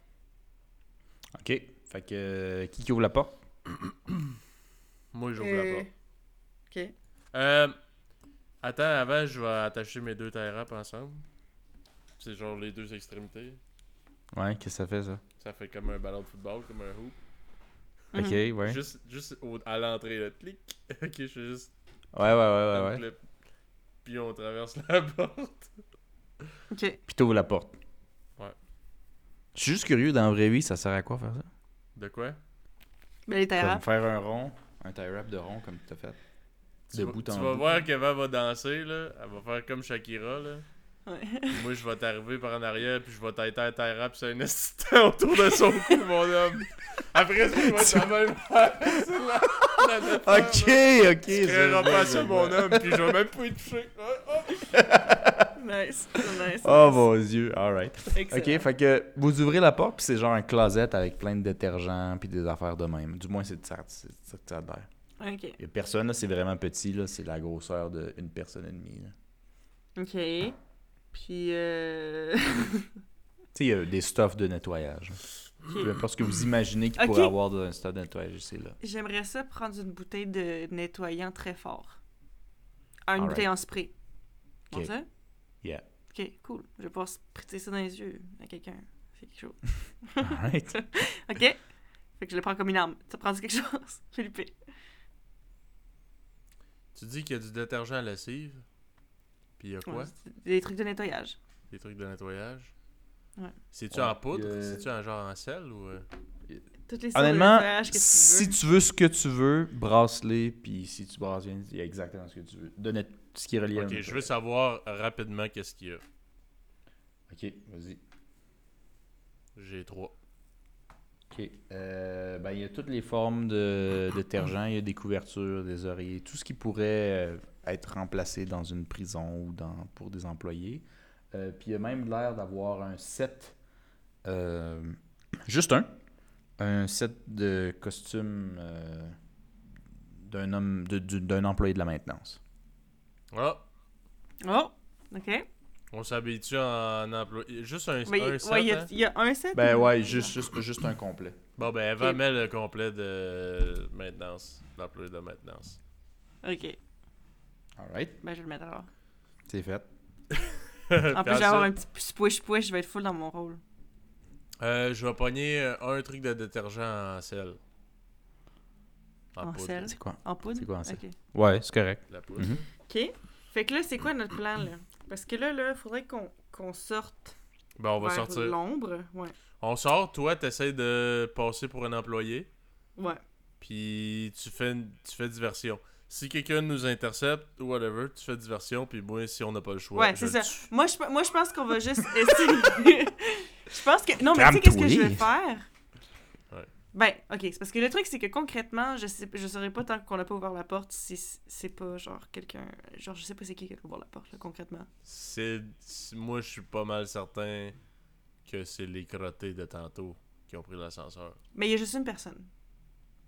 OK. Fait que euh, qui qui ouvre la porte? Moi, j'ouvre Euh, la porte. Ok. Euh, attends, avant, je vais attacher mes deux tie wraps ensemble. C'est genre les deux extrémités. Ouais, qu'est-ce que ça fait, ça? Ça fait comme un ballon de football, comme un hoop. Mhm. Ok, ouais. Juste, juste au- à l'entrée, là. Clic. ok, je fais juste. Ouais, ouais, ouais, ouais. Puis on traverse la porte. Ok. Puis t'ouvres la porte. Ouais. Je suis juste curieux, dans la vraie vie, ça sert à quoi faire ça? De quoi? Ben, les Comme terrapes. faire un rond, un tie wrap de rond comme tu as fait. Tu De vas, bout tu en vas bout. voir qu'Eva va danser, là. Elle va faire comme Shakira, là. Ouais. Moi, je vais t'arriver par en arrière, puis je vais t'aider à terre rap sur un assistant autour de son cou, mon homme. Après ça, je vais être la même Ok, ok. Tu je créeras vois, pas ça, mon homme, puis je vais même pas y toucher. Oh, oh. Nice. Nice. Oh mon dieu, alright. Ok, fait que vous ouvrez la porte, puis c'est genre un closet avec plein de détergents, puis des affaires de même. Du moins, c'est ça, que ça a l'air. Ok. Il y a personne, là, c'est vraiment petit, là, c'est la grosseur d'une personne et demie. là. Ok. Puis, euh... Tu sais, il y a des stuffs de nettoyage. Peu importe ce que vous imaginez qu'il Ok. pourrait avoir dans un stuff de nettoyage, c'est là. J'aimerais ça prendre une bouteille de nettoyant très fort. Ah, une bouteille en spray. Bon, Ok. ça? Yeah. Ok, cool. Je vais pouvoir spritzer ça dans les yeux à quelqu'un. C'est quelque chose. Alright. Ok? Fait que je le prends comme une arme. Ça prend quelque chose, Philippe. Tu dis qu'il y a du détergent à lessive, puis il y a quoi? Ouais, des trucs de nettoyage. Des trucs de nettoyage Ouais. C'est-tu Ouais, en poudre? euh, C'est-tu en genre en sel ou. euh? Toutes les Honnêtement, de nettoyage que tu si veux. tu veux ce que tu veux, brasse-les, puis si tu brasses bien, il y a exactement ce que tu veux. De net- ce qui est relié à Ok, je veux savoir rapidement qu'est-ce qu'il y a. Ok, vas-y. J'ai trois. Ok. Euh, ben, il y a toutes les formes de détergents, il y a des couvertures, des oreillers, tout ce qui pourrait euh, être remplacé dans une prison ou dans, pour des employés. Euh, puis il y a même l'air d'avoir un set, juste un, un set de costumes d'un homme, d'un employé de la maintenance. Ah Oh! Ok. On s'habitue en employé. Juste un, Mais, un ouais, set, il y, a- hein? il y a un set? Ben ou- ouais, juste, juste, juste un complet. Bon, ben, Eva Ok. met le complet de maintenance. L'employé de maintenance. Ok. Alright, Ben, je vais le mettre alors. c'est fait. En plus, je vais avoir un petit squish-squish, je vais être full dans mon rôle. Euh, je vais pogner un truc de détergent en sel. En poudre. sel? C'est quoi? En poudre? C'est quoi en sel? Ouais, c'est correct. La poudre. Mhm. Ok. Fait que là, c'est quoi notre plan, là? Parce que là, là, faudrait qu'on qu'on sorte Ben, on va vers sortir. l'ombre. Ouais. On sort, toi, t'essaies de passer pour un employé, Ouais. puis tu fais, une- tu fais diversion. Si quelqu'un nous intercepte ou whatever, tu fais diversion, puis moi, si on n'a pas le choix. Ouais, je c'est le ça. tue. Moi, je, moi, je pense qu'on va juste essayer. je pense que. Non, mais tu sais, qu'est-ce que je vais faire? Ben, ok, c'est parce que le truc, c'est que concrètement, je sais, je saurais pas tant qu'on n'a pas ouvert la porte si c'est pas genre quelqu'un. Genre, je sais pas c'est qui qui a ouvert la porte, là, concrètement. C'est, moi, je suis pas mal certain que c'est les crottés de tantôt qui ont pris l'ascenseur. Mais il y a juste une personne.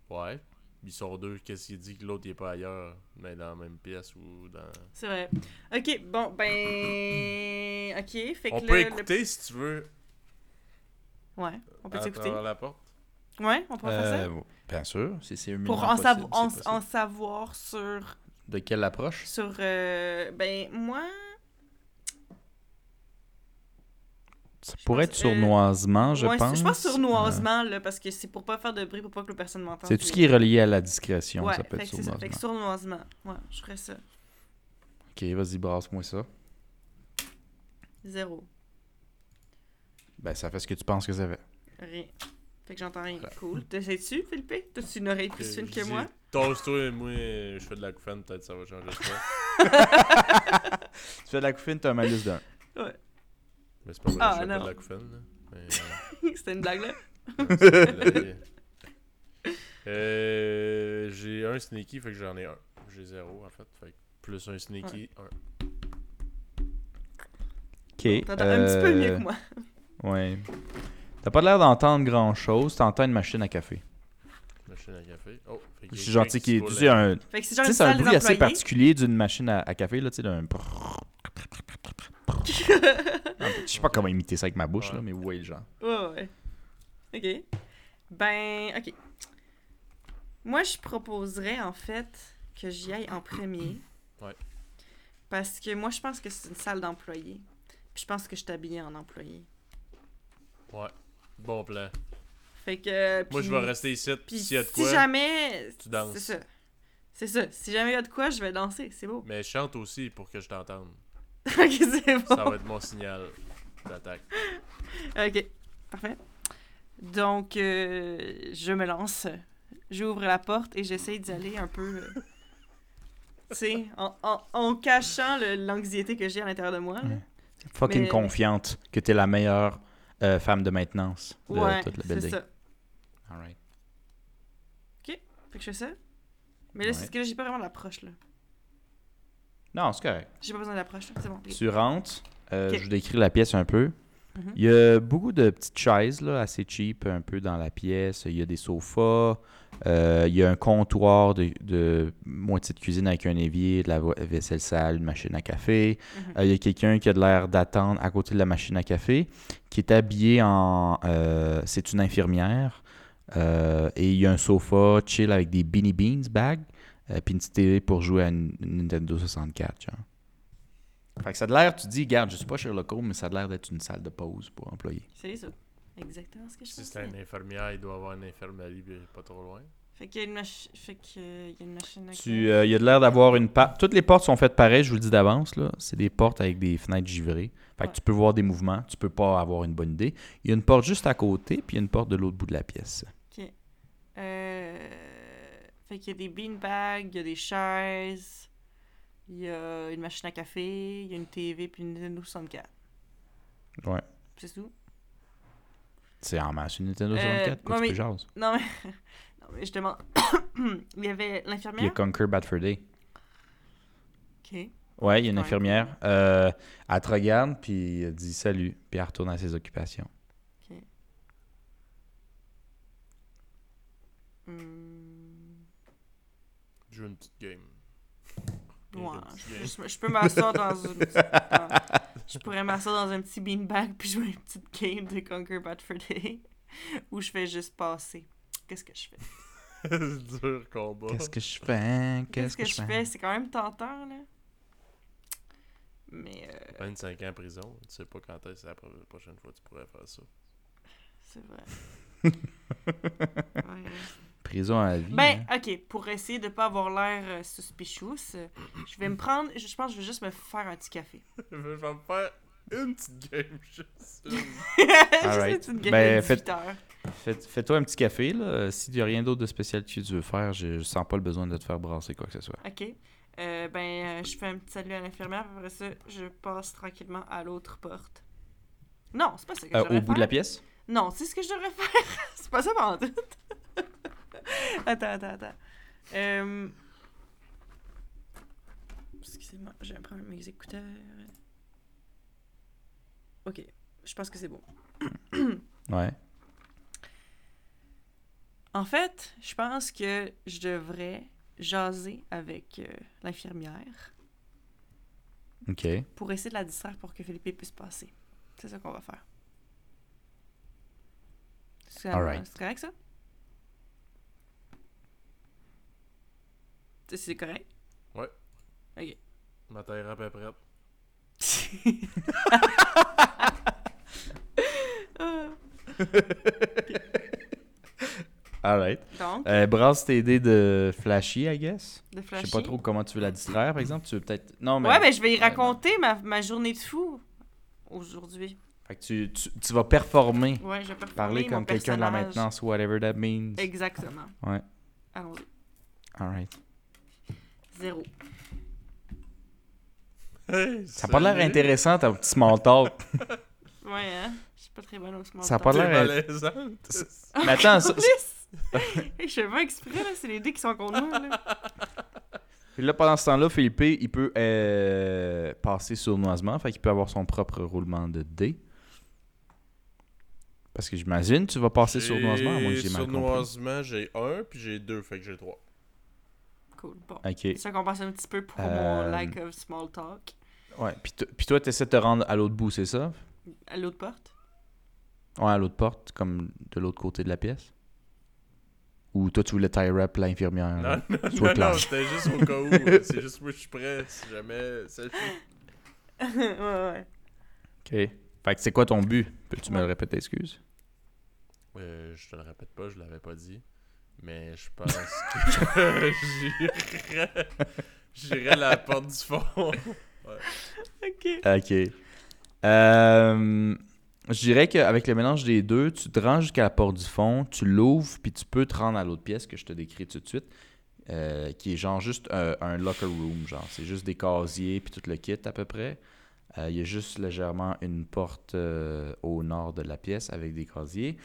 Ouais. Ils sont deux. Qu'est-ce qu'il dit que l'autre il est pas ailleurs, mais dans la même pièce ou dans. C'est vrai. Ok, bon, ben. Ok, fait que On peut le- écouter si tu veux. Ouais, on peut t'écouter. la porte. Ouais, on peut faire ça. Euh, bien sûr, si c'est Pour en, possible, en, c'est en savoir sur. De quelle approche? Sur. euh, ben, moi. Ça pourrait être pense, euh, sournoisement, je ouais, pense. Je pense sournoisement, là, parce que c'est pour pas faire de bruit, pour pas que le personne m'entende. C'est tout ce qui est relié à la discrétion, Ouais, ça peut fait être c'est ça. Fait que sournoisement. sournoisement. Ouais, je ferais ça. Ok, vas-y, brasse-moi ça. Zéro. Ben, ça fait ce que tu penses que ça fait. Rien. Fait que j'entends rien. Cool. T'essaies-tu, Philippe? T'as-tu une oreille plus fine que moi? Toast-toi et moi, je fais de la couffaine, peut-être ça va changer ça. Tu fais de la couffine, t'as un malus d'un. Mais c'est pas vrai, Ah, je fais pas de la couffaine. Là. Mais, C'était une blague, là? euh, euh, j'ai un sneaky, fait que j'en ai un. J'ai zéro en fait. Fait que plus un sneaky, un. Ok. T'entends un petit peu mieux euh, que moi. Ouais. T'as pas l'air d'entendre grand-chose, t'entends une machine à café. Machine à café. Oh, fait qu'il y a C'est genre, tu sais, quelqu'un qui est- se tu roule sais, un, Fait que c'est tu genre sais, une c'est un salle des bruit assez employés. particulier d'une machine à, à café, là, tu sais, d'un... Je sais pas comment imiter ça avec ma bouche, Ouais. là, mais vous voyez le genre. Ouais, ouais. Ok. Ben, ok. Moi, je proposerais en fait que j'y aille en premier. Ouais. Parce que moi, je pense que c'est une salle d'employés. Puis je pense que je suis habillée en employé. Ouais. Bon plan. Fait que. Moi, je vais rester ici. Puis S'il y a de si quoi. jamais. tu danses. C'est ça. C'est ça. Si jamais il y a de quoi, je vais danser. C'est beau. Mais chante aussi pour que je t'entende. ok, c'est bon. Ça va être mon signal d'attaque. Ok, parfait. Donc, euh, je me lance. J'ouvre la porte et j'essaie d'y aller un peu. euh, tu sais, en, en, en cachant le- l'anxiété que j'ai à l'intérieur de moi. là. Ouais. Fucking Mais- confiante que t'es la meilleure euh, femme de maintenance de Ouais, toute la c'est building. ça. Alright. Fait que je fais ça. Mais là, Ouais. c'est que là, j'ai pas vraiment l'approche, là. Non, c'est correct. J'ai pas besoin d'approche. C'est bon. ok. Tu rentres, euh, Ok. je vous décris la pièce un peu. Mhm. Il y a beaucoup de petites chaises là, assez cheap un peu dans la pièce. Il y a des sofas. Euh, il y a un comptoir de, de moitié de cuisine avec un évier, de la vaisselle sale, une machine à café. Mhm. Euh, il y a quelqu'un qui a de l'air d'attendre à côté de la machine à café, qui est habillé en... euh, c'est une infirmière. Et il y a un sofa chill avec des Beanie Beans bags, puis une petite télé pour jouer à une, une Nintendo 64. Genre. Fait que ça a de l'air, tu dis, regarde, je suis pas Sherlock Holmes, mais ça a de l'air d'être une salle de pause pour employés. C'est ça. Exactement ce que je Si pensais. c'est une infirmière, il doit avoir une infirmerie pas trop loin. Fait qu'il y a une, machi- fait que, euh, il y a une machine à Tu, euh, il y a de l'air d'avoir une pa- Toutes les portes sont faites pareil, je vous le dis d'avance. là. C'est des portes avec des fenêtres givrées. Fait que Ouais. tu peux voir des mouvements, tu peux pas avoir une bonne idée. Il y a une porte juste à côté, puis il y a une porte de l'autre bout de la pièce. Ok. Euh... Fait qu'il y a des beanbags, il y a des chaises, il y a une machine à café, il y a une TV puis une Nintendo 64. Ouais. C'est tout? C'est en masse une Nintendo Euh, 64, quoi, ouais, tu mais- peux. Non mais... non mais demande... il y avait Puis il y a l'infirmière? Conquer Bad Fur Day. Ok. Ouais, il y a une Ouais. infirmière. Euh, elle te regarde, puis elle dit salut, puis elle retourne à ses occupations. Hmm, Joue une petite game. Ouais, je, je- je peux m'asseoir dans une petite- dans- Je pourrais m'asseoir dans un petit beanbag puis jouer une petite game de Conquer Bad for Day. Ou je fais juste passer. Qu'est-ce que je fais? Dur combat. Qu'est-ce que je fais? Qu'est-ce que, je fais? C'est quand même tentant, là. Mais euh, 25 ans en prison, tu sais pas quand est-ce que la pro- prochaine fois que tu pourrais faire ça. c'est vrai. Ouais. Prison à la vie. Ben, hein. ok, pour essayer de pas avoir l'air euh, suspicious, euh, je vais me prendre. Je je pense que je vais juste me faire un petit café. je vais me faire une petite game, juste une. Alright. une petite game Ben, de faites- 18 heures. Fais- Fais-toi un petit café, là. S'il n'y a rien d'autre de spécial que tu veux faire, je, je sens pas le besoin de te faire brasser quoi que ce soit. Ok. Euh, ben, euh, je fais un petit salut à l'infirmière, après ça, je passe tranquillement à l'autre porte. Non, c'est pas ça que je devrais au bout de la pièce? Non, c'est ce que je devrais faire. c'est pas ça pendant tout. attends, attends, attends. Euh... Excusez-moi, je vais prendre mes écouteurs. Ok, je pense que c'est bon. Ouais. En fait, je pense que je devrais jaser avec euh, l'infirmière OK. pour essayer de la distraire pour que Philippe puisse passer. C'est ça qu'on va faire. C'est correct, ça? C'est- C'est correct? Ma terre à peu près. Ah. Alright. Donc, Euh, brasse tes dés de flashy, I guess. de Je flashy. sais pas trop comment tu veux la distraire, par exemple. Tu veux peut-être. Non, mais. Ouais, ben je vais y Ouais, raconter ma, ma journée de fou aujourd'hui. Fait que tu, tu, tu vas performer. Ouais, je vais performer Parler comme quelqu'un de la maintenance, whatever that means. Exactement. Ouais. Allons-y. Alright. Zéro. Hey, Ça a pas l'air intéressant, ton petit small talk. Ouais, hein? Je suis pas très bonne au small Ça a pas talk. T'es l'air- malaisante. Mais attends, ça- Hey, je fais pas exprès, là. C'est les dés qui sont contre moi, là. Puis là, pendant ce temps-là, Philippe, il peut euh, passer sournoisement, fait qu'il peut avoir son propre roulement de dés. Parce que j'imagine tu vas passer sournoisement, à moins que j'ai mal compris. Sournoisement, j'ai un, puis j'ai deux, fait que j'ai trois. Cool. Bon. Ok. C'est ça passe un petit peu pour Euh, mon lack of small talk. Ouais. Puis, puis toi, tu essaies de te rendre à l'autre bout, c'est ça? À l'autre porte? Ouais, à l'autre porte, comme de l'autre côté de la pièce. Ou toi, tu voulais tie rap l'infirmière? Non, non, non, non, c'était juste au cas où. C'est juste moi, je suis prêt si jamais. ça fait- ouais, ouais. Ok. Fait que c'est quoi ton but? Peux-tu me le répéter, excuse? Euh, je te le répète pas, je l'avais pas dit. Mais je pense que j'irais. J'irais à la porte du fond. Ok. Ok. Euh, je dirais qu'avec le mélange des deux, tu te rends jusqu'à la porte du fond, tu l'ouvres, puis tu peux te rendre à l'autre pièce que je te décris tout de suite, euh, qui est genre juste un, un locker room, genre. C'est juste des casiers, puis tout le kit à peu près. Euh, Il y a juste légèrement une porte euh, au nord de la pièce avec des casiers.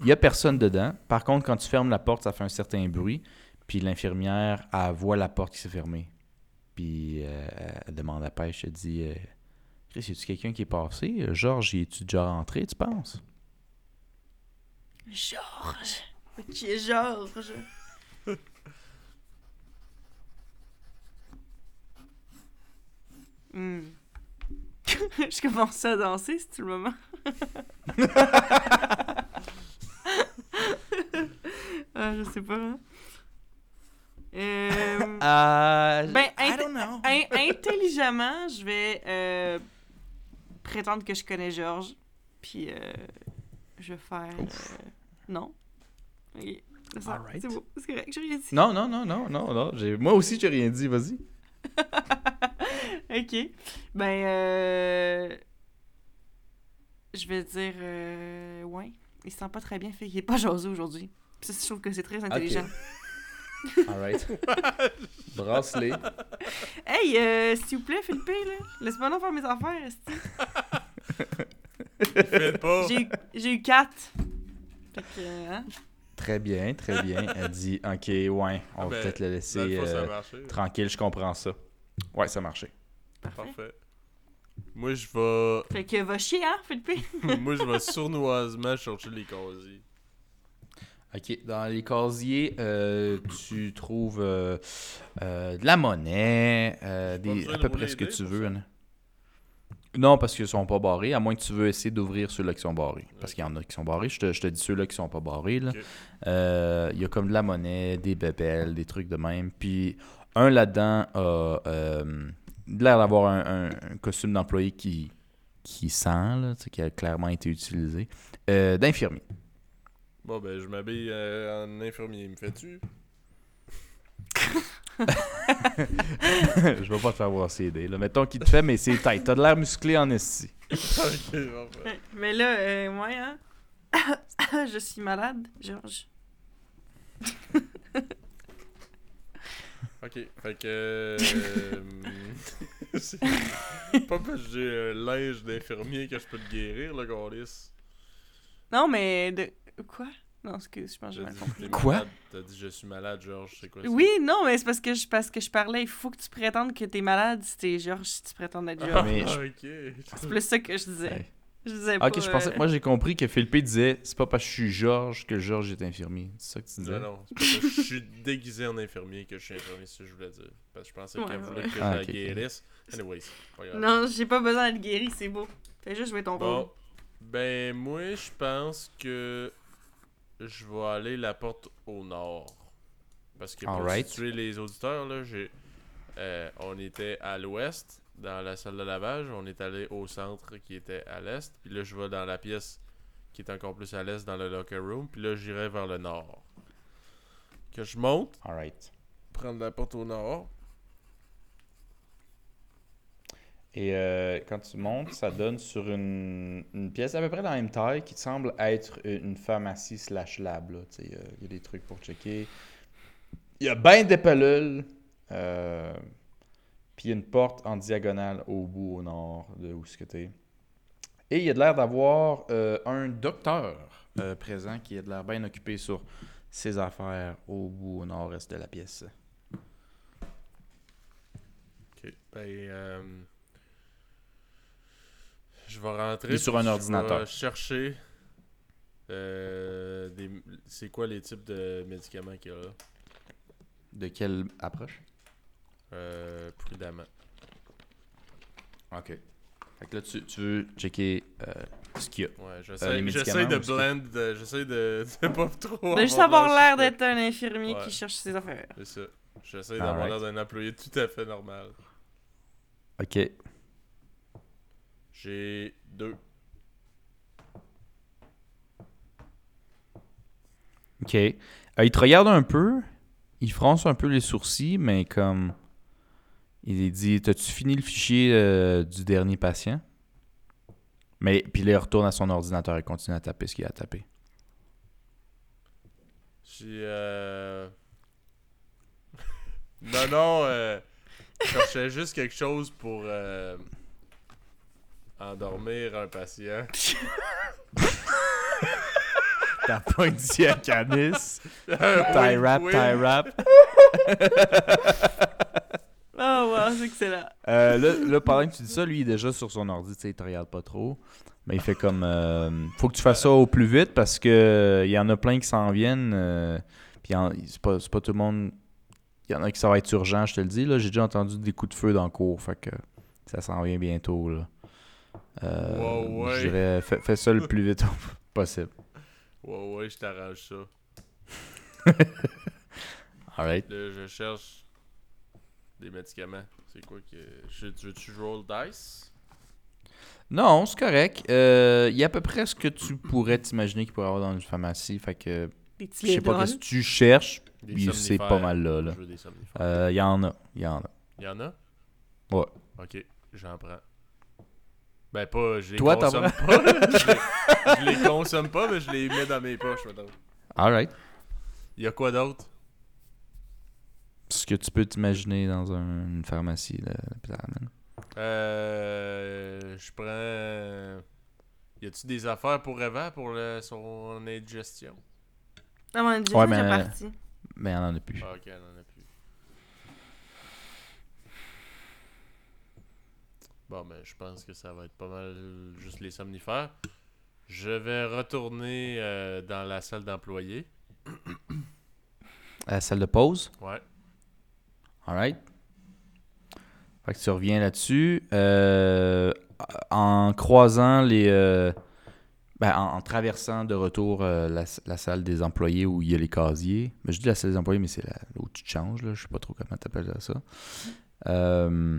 Il n'y a personne dedans. Par contre, quand tu fermes la porte, ça fait un certain bruit. Puis l'infirmière, elle voit la porte qui s'est fermée. Puis euh, elle demande à Pêche, elle dit euh, Chris, y a-tu quelqu'un qui est passé? Euh, Georges, y es-tu déjà rentré, tu penses? Georges. Qui est Georges? Hmm. je commence à danser, c'est le moment? ah, je sais pas. hein. Euh, Ah, Ben, I int- don't know. in- intelligemment, je vais euh, prétendre que je connais Georges. Puis euh, je vais faire. Euh, non. C'est. C'est beau. C'est correct, j'ai rien dit. Non, non, non, non, non, non. j'ai- Moi aussi, j'ai rien dit, vas-y. ok. Ben, euh, je vais dire. Euh, ouais. Il se sent pas très bien, fait qu'il est pas jasé aujourd'hui. Puis ça, je trouve que c'est très intelligent. Alright. Bracelet. Hey, euh, s'il vous plaît, Philippe, là, laisse-moi donc faire mes affaires. esti. Faites pas. J'ai eu- J'ai eu quatre. Fait que, euh, hein? Très bien, très bien. Elle dit Ok, ouais, on va Ah ben, peut-être le laisser euh, marché. tranquille, je comprends ça. Ouais, ça a marché. Parfait. Parfait. Moi, je vais. Fait que va chier, hein, Philippe? Moi, je vais sournoisement chercher les casiers. Ok, dans les casiers, euh, tu trouves euh, euh, de la monnaie, euh, des, à peu près ce que tu veux. Anna. Non, parce qu'ils sont pas barrés, à moins que tu veux essayer d'ouvrir ceux-là qui sont barrés. Parce qu'il y en a qui sont barrés. Je te, je te dis ceux-là qui sont pas barrés. Euh, Il y a comme de la monnaie, des bébelles, des trucs de même. Puis un là-dedans a euh, l'air d'avoir un, un- un costume d'employé qui, qui sent, là, tu sais, qui a clairement été utilisé, euh, d'infirmier. Bon, ben, je m'habille euh, en infirmier. Me fais-tu? je vais pas te faire voir ces dés. Là. Mettons qu'il te fait, mais c'est tight. T'as de l'air musclé en esti. ben. Mais là, euh, moi, hein? je suis malade, Georges. Ok, fait que. euh, c'est pas parce que j'ai un linge d'infirmier que je peux te guérir, le Gaulis. Non, mais de. Quoi? Non, excuse, je pense que j'ai mal compris. Quoi? T'as dit je suis malade, Georges, c'est quoi ça? Oui, non, mais c'est parce que je, parce que je parlais. Il faut que tu prétendes que t'es malade si t'es Georges, si tu prétends être Ah, Georges. mais ok. C'est plus ça que je disais. Ouais. Je disais pas. Ok, je pensais. euh, Moi, j'ai compris que Philippe disait c'est pas parce que je suis Georges que Georges est infirmier. C'est ça que tu disais? Non, non, c'est parce que je suis déguisé en infirmier que je suis infirmier, c'est ce que je voulais dire. Parce que je pensais Ouais, qu'elle ouais. voulait que je Ah, la ok, ok. guérisse. Anyways. Non, j'ai pas besoin d'être guéri, c'est beau. Fais juste jouer ton rôle. Bon, ben moi je pense que je vais aller la porte au nord. Parce que pour situer les auditeurs, là, j'ai, euh, on était à l'ouest, dans la salle de lavage. On est allé au centre qui était à l'est. Puis là, je vais dans la pièce qui est encore plus à l'est, dans le locker room. Puis là, j'irai vers le nord. Que je monte, Alright. prendre la porte au nord. Et euh, quand tu montes, ça donne sur une, une pièce à peu près de la même taille qui semble être une pharmacie slash lab. euh, Il y a des trucs pour checker. Il y a bien des pelules. euh, puis il y a une porte en diagonale au bout, au nord de où ce que t'es. Et il y a de l'air d'avoir euh, un docteur euh, présent qui a de l'air bien occupé sur ses affaires au bout, au nord-est de la pièce. Ok. Ben, euh, je vais rentrer. Sur un je ordinateur. vais chercher. euh, des... C'est quoi les types de médicaments qu'il y a là? De quelle approche? Euh, Prudemment. OK. Fait que là, tu, tu veux checker euh, ce qu'il y a. Ouais, Euh, j'essaie médicaments de blend, de- j'essaie de, de pas trop. De juste avoir l'air d'être un infirmier Ouais. qui cherche ses affaires. C'est ça. J'essaie d'avoir l'air d'un employé tout à fait normal. Ok. J'ai deux. Ok. Euh, il te regarde un peu. Il fronce un peu les sourcils, mais comme. Il dit T'as-tu fini le fichier euh, du dernier patient? Mais puis là, il retourne à son ordinateur et continue à taper ce qu'il a tapé. J'ai. Euh... non, non, euh... je cherchais juste quelque chose pour euh, endormir un patient. T'as pas une diacanis Tie Tie rap, tie rap. C'est excellent. Euh, là, là, pendant que tu dis ça, lui, il est déjà sur son ordi, tu sais, il te regarde pas trop. Mais il fait comme. euh, faut que tu fasses ça au plus vite parce que euh, il y en a plein qui s'en viennent. euh, puis il y en- c'est pas, c'est pas tout le monde. Il y en a qui ça va être urgent, je te le dis. Là, j'ai déjà entendu des coups de feu dans le cours. Fait que ça s'en vient bientôt. Là. Euh, Wow, ouais. Je dirais, fais, fais ça le plus vite possible. Ouais, ouais, je t'arrange ça. Alright. Là, je cherche des médicaments. C'est quoi que. Je, tu veux-tu roll dice? Non, c'est correct. Euh, Il y a à peu près ce que tu pourrais t'imaginer qu'il pourrait y avoir dans une pharmacie. Fait que je sais pas ce que tu cherches. C'est pas mal là. là. Somnifères. Euh, Il y en a. Il y en a. Il y en a? Ouais. Ok, j'en prends. Ben pas, je les Toi, t'en consomme pas. je, les, je les consomme pas, mais je les mets dans mes poches. Alright. Il y a quoi d'autre? Ce que tu peux t'imaginer dans un- une pharmacie de l'hôpital. man? Euh. Je prends. Y a-tu des affaires pour Eva pour le, son indigestion? Ah, mon Dieu, Ouais, mais- parti. Mais il en a plus. Ah, ok, elle en a plus. Bon, ben, je pense que ça va être pas mal juste les somnifères. Je vais retourner euh, dans la salle d'employés. À la salle de pause? Ouais. Alright. Fait que tu reviens là-dessus. Euh, en croisant les. euh, ben, en, en traversant de retour euh, la, la salle des employés où il y a les casiers. Ben, je dis la salle des employés, mais c'est là où tu te changes. Là. Je sais pas trop comment t'appelles ça. Euh,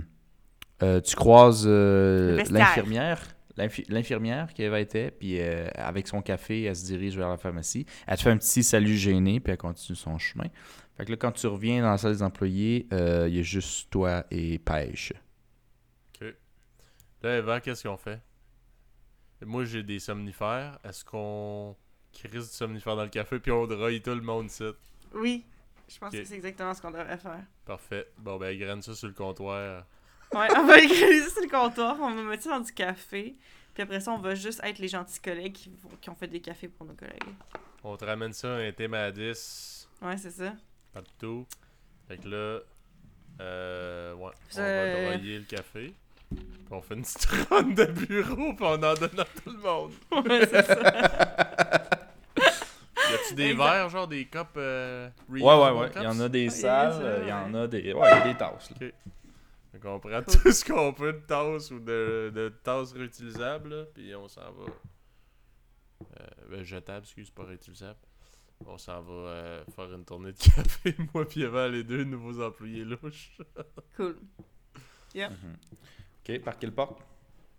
tu croises l'infirmière. L'infi- L'infirmière qui était, puis avec son café, elle se dirige vers la pharmacie. Elle te fait un petit salut gêné, puis elle continue son chemin. Fait que là, quand tu reviens dans la salle des employés, euh, il y a juste toi et Pêche. Là, Eva, qu'est-ce qu'on fait? Moi, j'ai des somnifères. Est-ce qu'on crise du somnifère dans le café puis on drogue tout le monde ici? Oui, je pense Ok. que c'est exactement ce qu'on devrait faire. Parfait. Bon, ben, graine ça sur le comptoir. Ouais, on va écrire ça sur le comptoir, on va mettre ça dans du café. Puis après ça, on va juste être les gentils collègues qui, ont fait des cafés pour nos collègues. On te ramène ça, un thé à 10, Ouais, c'est ça. Partout. Fait que là, euh, ouais, on va broyer le café. Puis on fait une petite ronde de bureau puis on en donne à tout le monde. Ouais, c'est ça. Y a-tu des Exact. verres, genre des cups euh, Ouais, ouais, ouais. Il y en a des salles, euh, il y en a des. Ouais, il y a des tasses. là. Fait qu'on prend Cool. tout ce qu'on peut de tasses ou de, de tasses réutilisables, là, puis on s'en va. Euh, ben, jetable, excuse, pas réutilisable. On s'en va euh, faire une tournée de café, moi puis Eva, les deux nouveaux employés louches. Cool. Ok, par quelle porte?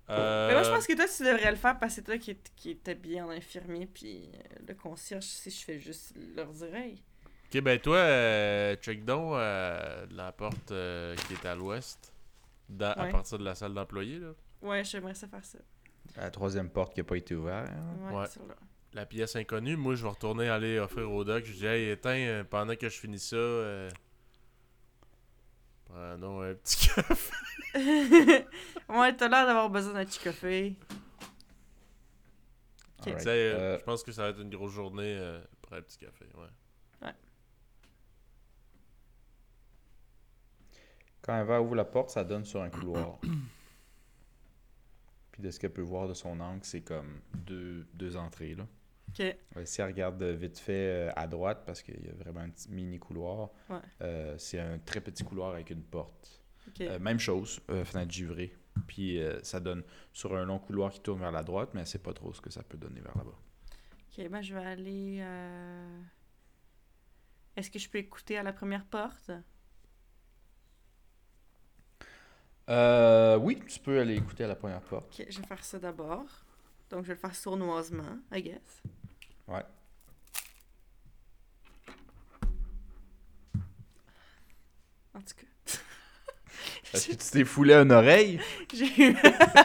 Euh, Mais moi, je pense que toi, tu devrais le faire parce que c'est toi qui, qui est habillé en infirmier. Puis euh, le concierge, si je fais juste leur dire hey. Ok, ben toi, euh, check donc euh, la porte euh, qui est à l'ouest, à partir de la salle d'employés, là. Ouais, j'aimerais ça faire ça. La troisième porte qui n'a pas été ouverte. Ouais, Ouais. La pièce inconnue, moi je vais retourner aller offrir au doc. Je dis, hey, éteins, euh, pendant que je finis ça, euh, prenons un petit café. ouais, t'as l'air d'avoir besoin d'un petit café. Euh, Euh, je pense que ça va être une grosse journée euh, pour un petit café, ouais. Quand elle va ouvrir la porte, ça donne sur un couloir. Puis de ce qu'elle peut voir de son angle, c'est comme deux, deux entrées. Là. Ok. Ouais, si elle regarde vite fait euh, à droite, parce qu'il y a vraiment un petit mini couloir, Ouais. euh, c'est un très petit couloir avec une porte. Euh, même chose, euh, fenêtre givrée. Puis ça donne sur un long couloir qui tourne vers la droite, mais elle sait pas trop ce que ça peut donner vers là-bas. Ok, ben je vais aller. Est-ce que je peux écouter à la première porte? Oui, tu peux aller écouter à la première porte. Ok, je vais faire ça d'abord. Donc je vais le faire sournoisement, I guess. Ouais. En tout cas. Est-ce que tu t'es foulé une oreille? J'ai eu...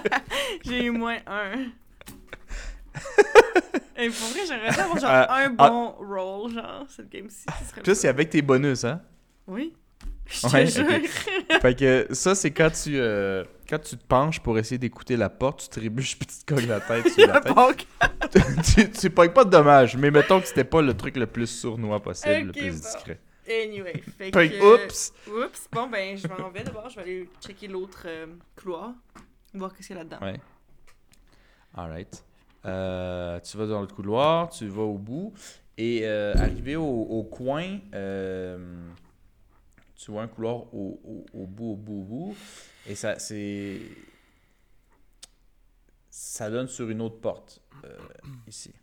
J'ai eu moins un. Et pour vrai, j'aimerais avoir genre Euh, un bon roll, genre, cette game-ci. Ça, c'est avec tes bonus, hein? Oui. Je te Ouais, jure. ok. Fait que ça, c'est quand tu euh, quand tu te penches pour essayer d'écouter la porte, tu trébuches puis tu te cognes la tête sur la tête. Tu, tu pognes pas de dommages, mais mettons que c'était pas le truc le plus sournois possible, le plus bon. discret. anyway. Fait que... oups! Oups. Bon, ben, je m'en vais d'abord. Je vais aller checker l'autre euh, couloir. Voir qu'est-ce qu'il y a là-dedans. Ouais. Alright. Euh, tu vas dans le couloir, tu vas au bout, et arrivé au, au coin, tu vois un couloir au, au- au bout, au bout, au bout, et ça, c'est. Ça donne sur une autre porte, euh, ici.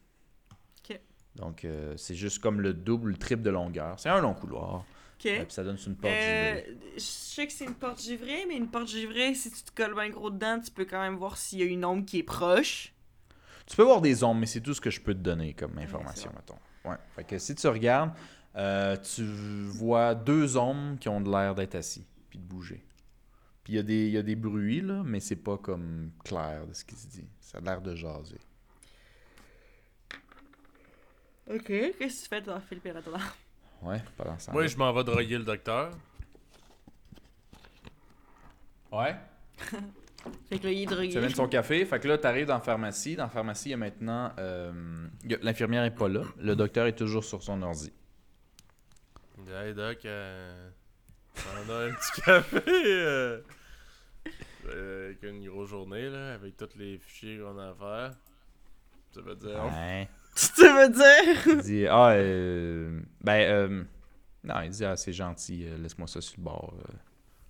Ok. Donc, euh, c'est juste comme le double, le triple de longueur. C'est un long couloir. Ok. euh, puis ça donne sur une porte Euh, givrée. je sais que c'est une porte givrée, mais une porte givrée, si tu te colles bien gros dedans, tu peux quand même voir s'il y a une ombre qui est proche. Tu peux voir des ombres, mais c'est tout ce que je peux te donner comme c'est information, mettons. Ouais. Fait que si tu regardes, euh, tu vois deux ombres qui ont de l'air d'être assis, puis de bouger. Puis il y, a des- y a des bruits, là, mais c'est pas comme clair de ce qui se dit. Ça a l'air de jaser. Ok. Qu'est-ce que tu fais dans Philippe et là-dedans? Ouais, pendant Moi, temps-là. je m'en vais droguer le docteur. Ouais. Fait que là, il est drogué. Tu amènes son café. Fait que là, tu arrives dans la pharmacie. Dans la pharmacie, il y a maintenant. euh, il y a- L'infirmière est pas là. Le docteur est toujours sur son ordi. Il dit, Hey Doc, euh, on a un petit café. euh, euh, avec une grosse journée, là, avec tous les fichiers qu'on a à faire. Ça veut dire? Ouais. Tu veux dire? Il dit Ah, euh, ben, euh, non, il dit Ah, c'est gentil, euh, laisse-moi ça sur le bord. euh,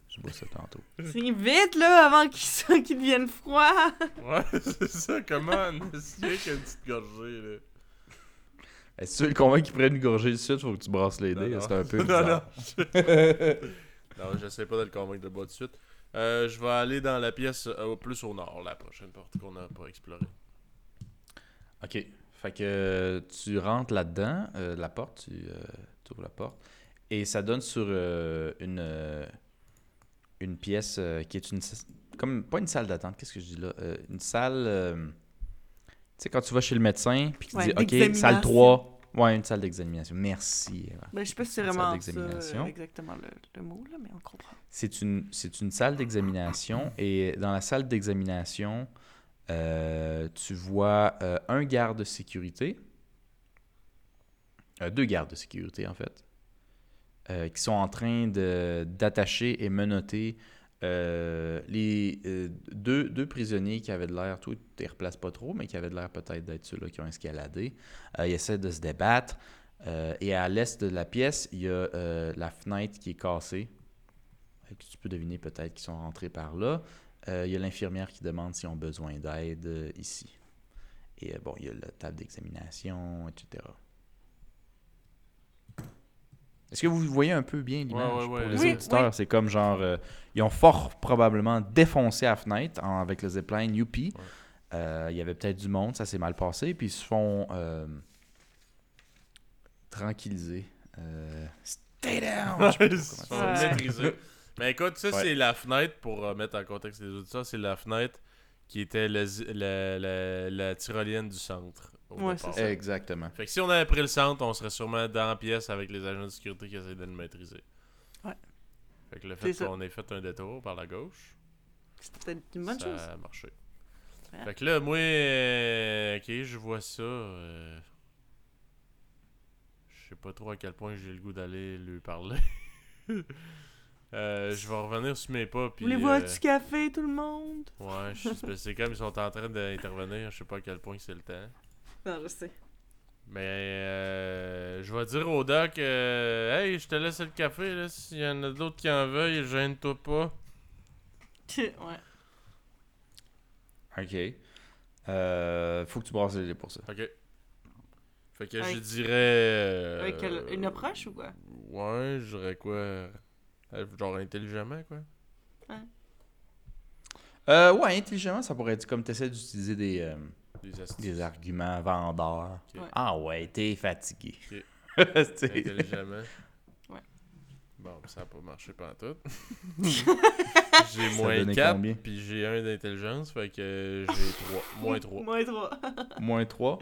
je bois ça tantôt. C'est vite, là, avant qu'il soit- qu'il devienne froid. Ouais, c'est ça, comment C'est qu'une petite gorgée, là? Est-ce que tu veux le convaincre qu'il prenne une gorgée de suite Faut que tu brasses les dés? non. C'est un peu Non, bizarre. non. non, j'essaie pas de le convaincre de boire de suite. Euh, je vais aller dans la pièce euh, plus au nord, la prochaine porte qu'on n'a pas explorée. Ok. Fait que euh, tu rentres là-dedans, euh, la porte, tu ouvres la porte, et ça donne sur une, une pièce qui est une. Comme, pas une salle d'attente, qu'est-ce que je dis là? Une salle. Tu sais, quand tu vas chez le médecin, puis qu'il Ouais, dit Ok, salle d'examination. 3. Ouais, une salle d'examination. Merci. Ben, je sais pas si c'est Une salle vraiment ça, exactement le, le mot, là, mais on comprend. C'est une, c'est une salle d'examination et dans la salle d'examination, euh, tu vois euh, un garde de sécurité, euh, deux gardes de sécurité en fait, qui sont en train de, d'attacher et menotter euh, les euh, deux, prisonniers qui avaient de l'air, toi tu les replaces pas trop, mais qui avaient de l'air peut-être d'être ceux-là qui ont escaladé. Euh, ils essaient de se débattre. et à l'est de la pièce, il y a la fenêtre qui est cassée. Tu peux deviner peut-être qu'ils sont rentrés par là. Il y a l'infirmière qui demande s'ils ont besoin d'aide ici. Et bon, il y a la table d'examination, etc. Est-ce que vous voyez un peu bien l'image Ouais, ouais, ouais. pour les Oui, auditeurs? C'est comme genre, euh, ils ont fort probablement défoncé la fenêtre en- avec le zipline Youpi. Euh, il y avait peut-être du monde, ça s'est mal passé, puis ils se font euh, tranquilliser. Euh, stay down! Ils se font maîtriser. Mais écoute, ça, Ouais. c'est la fenêtre, pour euh, mettre en contexte les auditeurs, c'est la fenêtre qui était la tyrolienne du centre. Au Ouais, c'est ça. Exactement. Fait que si on avait pris le centre, on serait sûrement dans la pièce avec les agents de sécurité qui essaient de le maîtriser. Ouais. Fait que le C'est fait ça. qu'on ait fait un détour par la gauche, peut-être une bonne ça chose. a marché. Ouais. Fait que là, moi, euh, ok, je vois ça. euh, je sais pas trop à quel point j'ai le goût d'aller lui parler. Euh, je vais revenir sur mes pas. Puis, euh, un petit café, tout le monde? Ouais, c'est comme ils sont en train d'intervenir, je sais pas à quel point c'est le temps. Non, je sais. Mais euh, je vais dire au doc, euh, hey, je te laisse le café, là, s'il y en a d'autres qui en veulent, gêne-toi pas. ouais. Ok. Euh, faut que tu brasses les dés pour ça. Ok. Fait que je dirais. euh, Avec quelle- une approche ou quoi? Ouais, je dirais quoi? Euh, Genre intelligemment, quoi. Euh, ouais, intelligemment, ça pourrait être comme tu essaies d'utiliser des, euh, Des des arguments vendeurs. Ok. Ouais. Ah ouais, t'es fatigué. Ok. C'est- Intelligemment. Ouais. Bon, ça n'a pas marché pendant tout. j'ai moins donnait 4, combien? puis j'ai 1 d'intelligence, fait que j'ai 3. Moins 3. Moins 3. moins 3.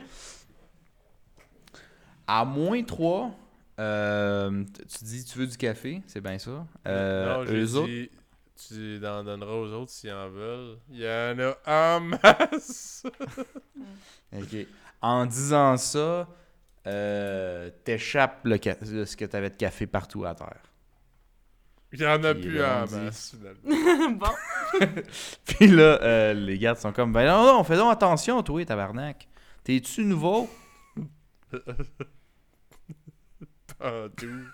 À moins 3, euh, tu dis tu veux du café, c'est bien ça. Euh, non, j'ai eux autres, dit, tu en donneras aux autres s'ils en veulent. Il y en a en masse! Ok. En disant ça, euh, t'échappes le ca- ce que t'avais de café partout à terre. Il y en a Puis plus en dit- masse, finalement. bon. Puis là, euh, les gardes sont comme Ben non, non, fais donc attention, toi, tabarnak. T'es-tu nouveau? Pas tout.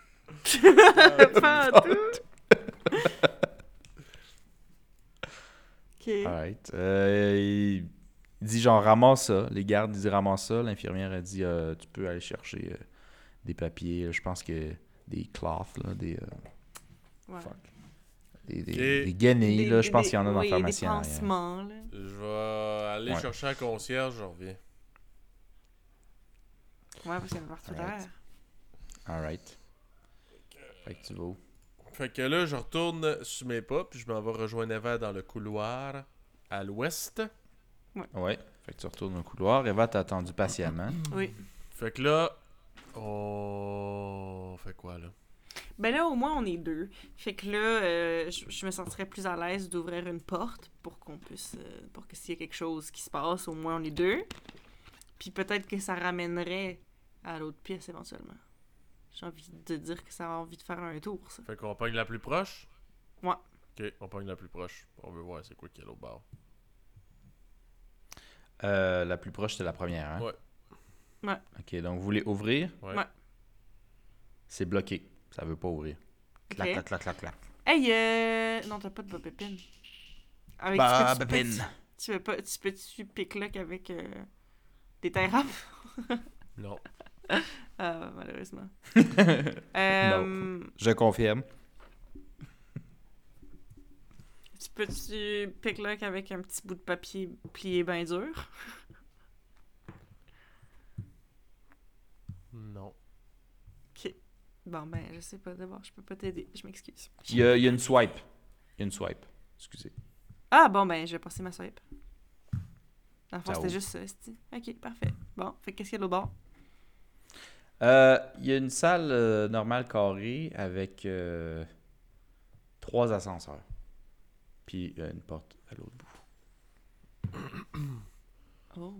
Pas en Euh, il dit genre ramasse ça. Les gardes disent ramasse ça. L'infirmière a dit euh, tu peux aller chercher euh, des papiers. Je pense que des cloths, là, des, euh, Ouais. fuck. des, des, guenilles, Des- là. Je pense qu'il y en a dans oui, la pharmacie Des pansements, là. Je vais aller Ouais. chercher un concierge, je reviens. Ouais, parce qu'il y a partout Alright. derrière. Alright. Fait que tu vas où? Fait que là, je retourne sur mes pas, puis je m'en vais rejoindre Eva dans le couloir à l'ouest. Ouais. Fait que tu retournes au couloir. Eva t'a attendu patiemment. Oui. Fait que là, on fait quoi là? Ben là, au moins, on est deux. Fait que là, euh, je, je me sentirais plus à l'aise d'ouvrir une porte pour qu'on puisse. euh, pour que s'il y a quelque chose qui se passe, au moins on est deux. Puis peut-être que ça ramènerait à l'autre pièce éventuellement. J'ai envie de dire que ça a envie de faire un tour, ça. Fait qu'on pogne la plus proche? Ouais. Ok, on pogne la plus proche. On veut voir c'est quoi qu'il y a l'autre bord. Euh, la plus proche, c'était la première, hein? Ouais. Ouais. Ok, donc vous voulez ouvrir? Ouais. Ouais. C'est bloqué. Ça veut pas ouvrir. Clac, clac, clac, clac, clac. Hey, euh... Non, t'as pas de Bob Epine. Avec, Bah, tu peux- tu peux- Tu peux pas... Tu peux-tu pick-lock avec euh, des terrapes? Non. Ah, malheureusement. euh, Je confirme. Tu peux-tu pick-lock avec un petit bout de papier plié bien dur? Non. Bon, ben, je sais pas. D'abord, je peux pas t'aider. Je m'excuse. Il y, a, il y a une swipe. Il y a une swipe. Excusez. Ah, bon, ben, je vais passer ma swipe. Dans le fond, c'était juste ça. Ok, parfait. Bon, fait qu'est-ce qu'il y a de l'autre bord? Euh, il y a une salle euh, normale carrée avec euh, trois ascenseurs. Puis il y a une porte à l'autre bout. Oh.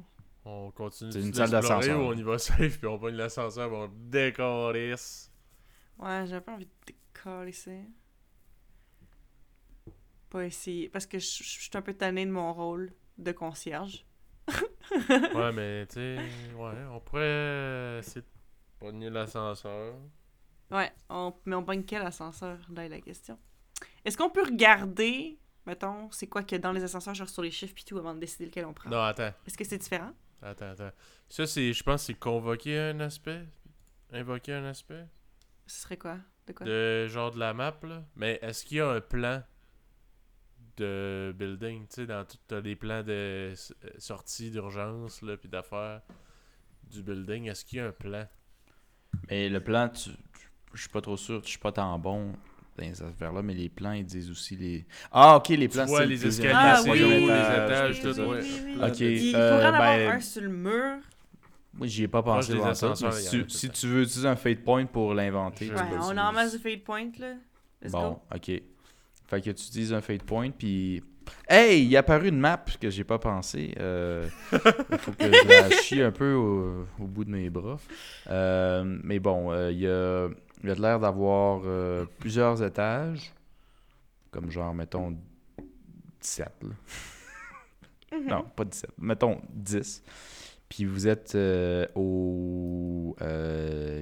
On continue C'est une salle d'ascenseur. on y va safe puis on pogne l'ascenseur on décorisse. Ouais, j'avais pas envie de ça. Pas essayer. Parce que je suis un peu tannée de mon rôle de concierge. ouais, mais tu sais, ouais, on pourrait essayer de pogner l'ascenseur. Ouais, on... mais on pogne quel ascenseur? Là est la question. Est-ce qu'on peut regarder, mettons, c'est quoi a dans les ascenseurs, genre sur les chiffres pis tout, avant de décider lequel on prend? Non, attends. Est-ce que c'est différent? Attends, attends. Ça, c'est, je pense, c'est convoquer un aspect. Invoquer un aspect. Ce serait quoi? De quoi? De genre de la map, là. Mais est-ce qu'il y a un plan de building, tu sais, dans tout t'as les plans de sortie d'urgence, là, puis d'affaires du building. Est-ce qu'il y a un plan? Mais le plan, tu, tu- je suis pas trop sûr, je suis pas tant bon dans ces affaires-là, mais les plans, ils disent aussi les. Ah, ok, les plans, c'est les escaliers, Ah c'est oui, les étages, oui, tout, oui, ouais. oui, oui. Ok, Il, euh, faudrait en avoir ben- un sur le mur. Moi, j'y ai pas pensé avant ça. si, tu- si tu veux utiliser un fate point pour l'inventer, Ouais, on en masse de fade point, là. Let's Bon, go. ok. Fait que tu utilises un fate point, puis. Hey, il est apparu une map que j'ai pas pensé. Euh, il faut que je la chie un peu au, au bout de mes bras. Euh, mais bon, euh, il y a, y a de l'air d'avoir plusieurs étages. Comme genre, mettons, 17. là. Mhm. Non, pas 17. Mettons 10. Puis vous êtes au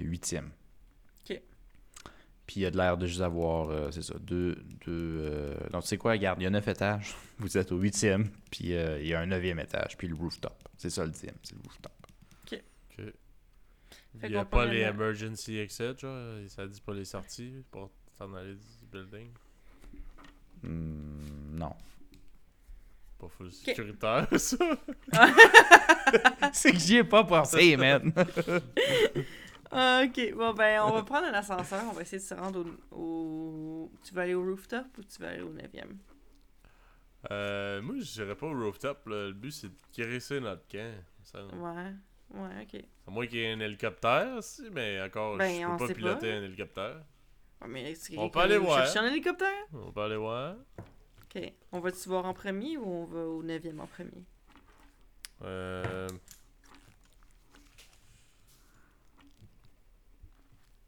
huitième. Puis il a de l'air de juste avoir, euh, c'est ça, deux. deux euh, Donc, tu sais quoi, regarde, il y a neuf étages. Vous êtes au huitième, puis euh, il y a un neuvième étage, puis le rooftop. C'est ça le dixième, c'est le rooftop. Ok. Fait Il n'y a pas les le- emergency exits, genre. Ça dit pas les sorties pour t'en aller du building? Hmm, non. Pas full sécuritaire, ça? c'est que j'y ai pas pensé, man. Ah, ok, bon ben on va prendre un ascenseur, on va essayer de se rendre au, au- Tu vas aller au rooftop ou tu vas aller au 9e? Euh, moi, je dirais pas au rooftop. là. Le but, c'est de caresser notre camp. Ça, Ouais, ouais, ok. À moins qu'il y ait un hélicoptère, si, mais encore, Ben, je on peux pas piloter pas. un hélicoptère. Ouais, mais On peut aller voir. un hélicoptère? On peut aller voir. Ok. On va-tu voir en premier ou on va au 9e en premier? Euh...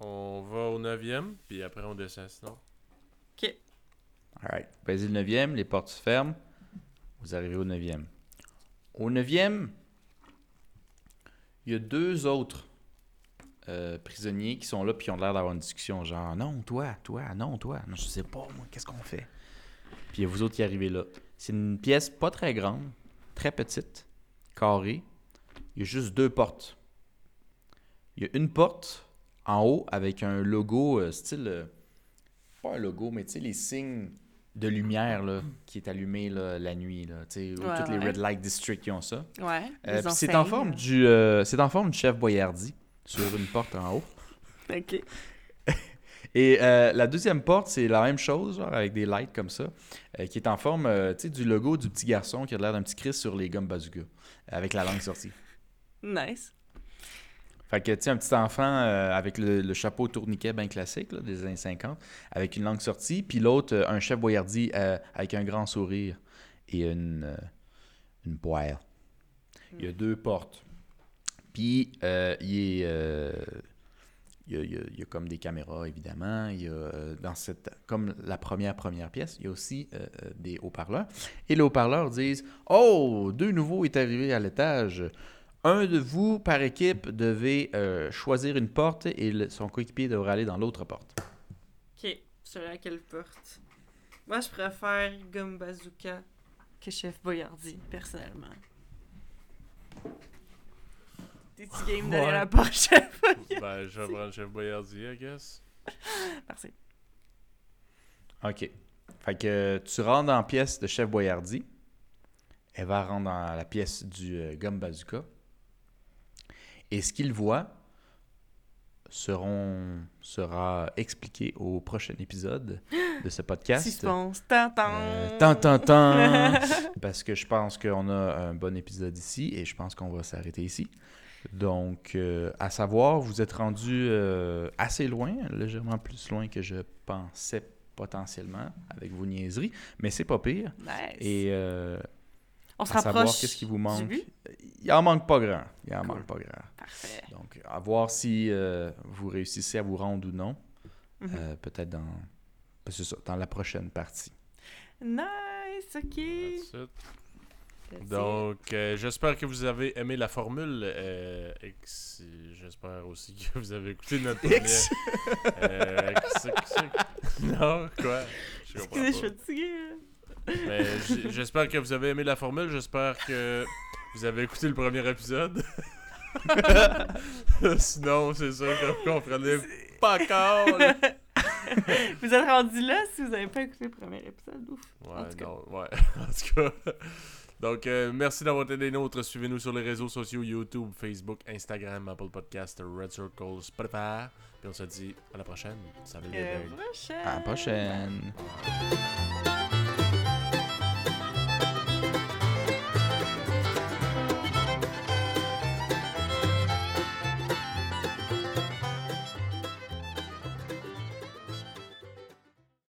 On va au 9e, puis après on descend sinon. Ok. Alright. Vas-y le neuvième, les portes se ferment. Vous arrivez au neuvième. Au neuvième, il y a deux autres euh, prisonniers qui sont là puis qui ont l'air d'avoir une discussion genre non toi, toi, non toi, non je sais pas moi qu'est-ce qu'on fait? Puis il y a vous autres qui arrivez là. C'est une pièce pas très grande, très petite, carrée. Il y a juste deux portes. Il y a une porte en haut avec un logo euh, style euh, pas un logo mais tu sais les signes de lumière là, qui est allumé là, la nuit là, tu sais où Ouais, toutes les ouais. red light districts qui ont ça. Ouais. Euh, les puis c'est en forme du euh, c'est en forme du chef Boyardi sur une porte en haut. Ok. Et euh, la deuxième porte, c'est la même chose, genre avec des lights comme ça, euh, qui est en forme euh, tu sais, du logo du petit garçon qui a l'air d'un petit Chris sur les gommes bazooka, avec la langue sortie. Nice. Fait que, tu un petit enfant euh, avec le, chapeau tourniquet bien classique là, des années 50, avec une langue sortie, puis l'autre, euh, un chef boyardi euh, avec un grand sourire et une, une poêle. Il y a deux portes. Puis, il, est, il, y a, il y a- comme des caméras, évidemment. Il y a, dans cette, comme la première première pièce, il y a aussi des haut-parleurs. Et les haut-parleurs disent « Oh, deux nouveaux est arrivé à l'étage. Un de vous, par équipe, devez euh, choisir une porte et le- son coéquipier devra aller dans l'autre porte. Ok. Sur laquelle porte? Moi, je préfère Gomme Bazooka que Chef Boyardi, personnellement. T'es-tu game d'aller Ouais. à la porte, Chef Boyardi? ben, je vais prendre Chef Boyardi, I guess. Merci. OK. Fait que tu rentres dans la pièce de Chef Boyardi. Elle va rentrer dans la pièce du euh, Gomme Bazooka. Et ce qu'il voit seront, sera expliqué au prochain épisode de ce podcast. Suspense. Tantan. Euh, tant, tant, tant. parce que je pense qu'on a un bon épisode ici et je pense qu'on va s'arrêter ici. Donc, euh, à savoir, vous êtes rendu euh, assez loin, légèrement plus loin que je pensais potentiellement avec vos niaiseries, mais c'est pas pire. Nice. Et euh, On se à savoir rapproche. qu'est-ce qui vous du manque. but? Il en manque pas grand. Il en Cool. manque pas grand. Parfait. Donc, à voir si euh, vous réussissez à vous rendre ou non. Mhm. Euh, Peut-être dans, ben, c'est ça, dans la prochaine partie. Nice, ok. Donc, euh, j'espère que vous avez aimé la formule. euh, j'espère aussi que vous avez écouté notre premier... X. Euh, que- que- non, quoi? Je suis pas. J- j'espère que vous avez aimé la formule. J'espère que vous avez écouté le premier épisode. Sinon, c'est sûr que vous comprenez pas encore. vous êtes rendu là si vous n'avez pas écouté le premier épisode. Ouf. En Ouais, tout cas. non, ouais. en tout cas. Donc, euh, merci d'avoir été des nôtres. Suivez-nous sur les réseaux sociaux YouTube, Facebook, Instagram, Apple Podcast, Red Circle, Spotify. Puis on se dit à la prochaine. Salut les À la prochaine. À la prochaine.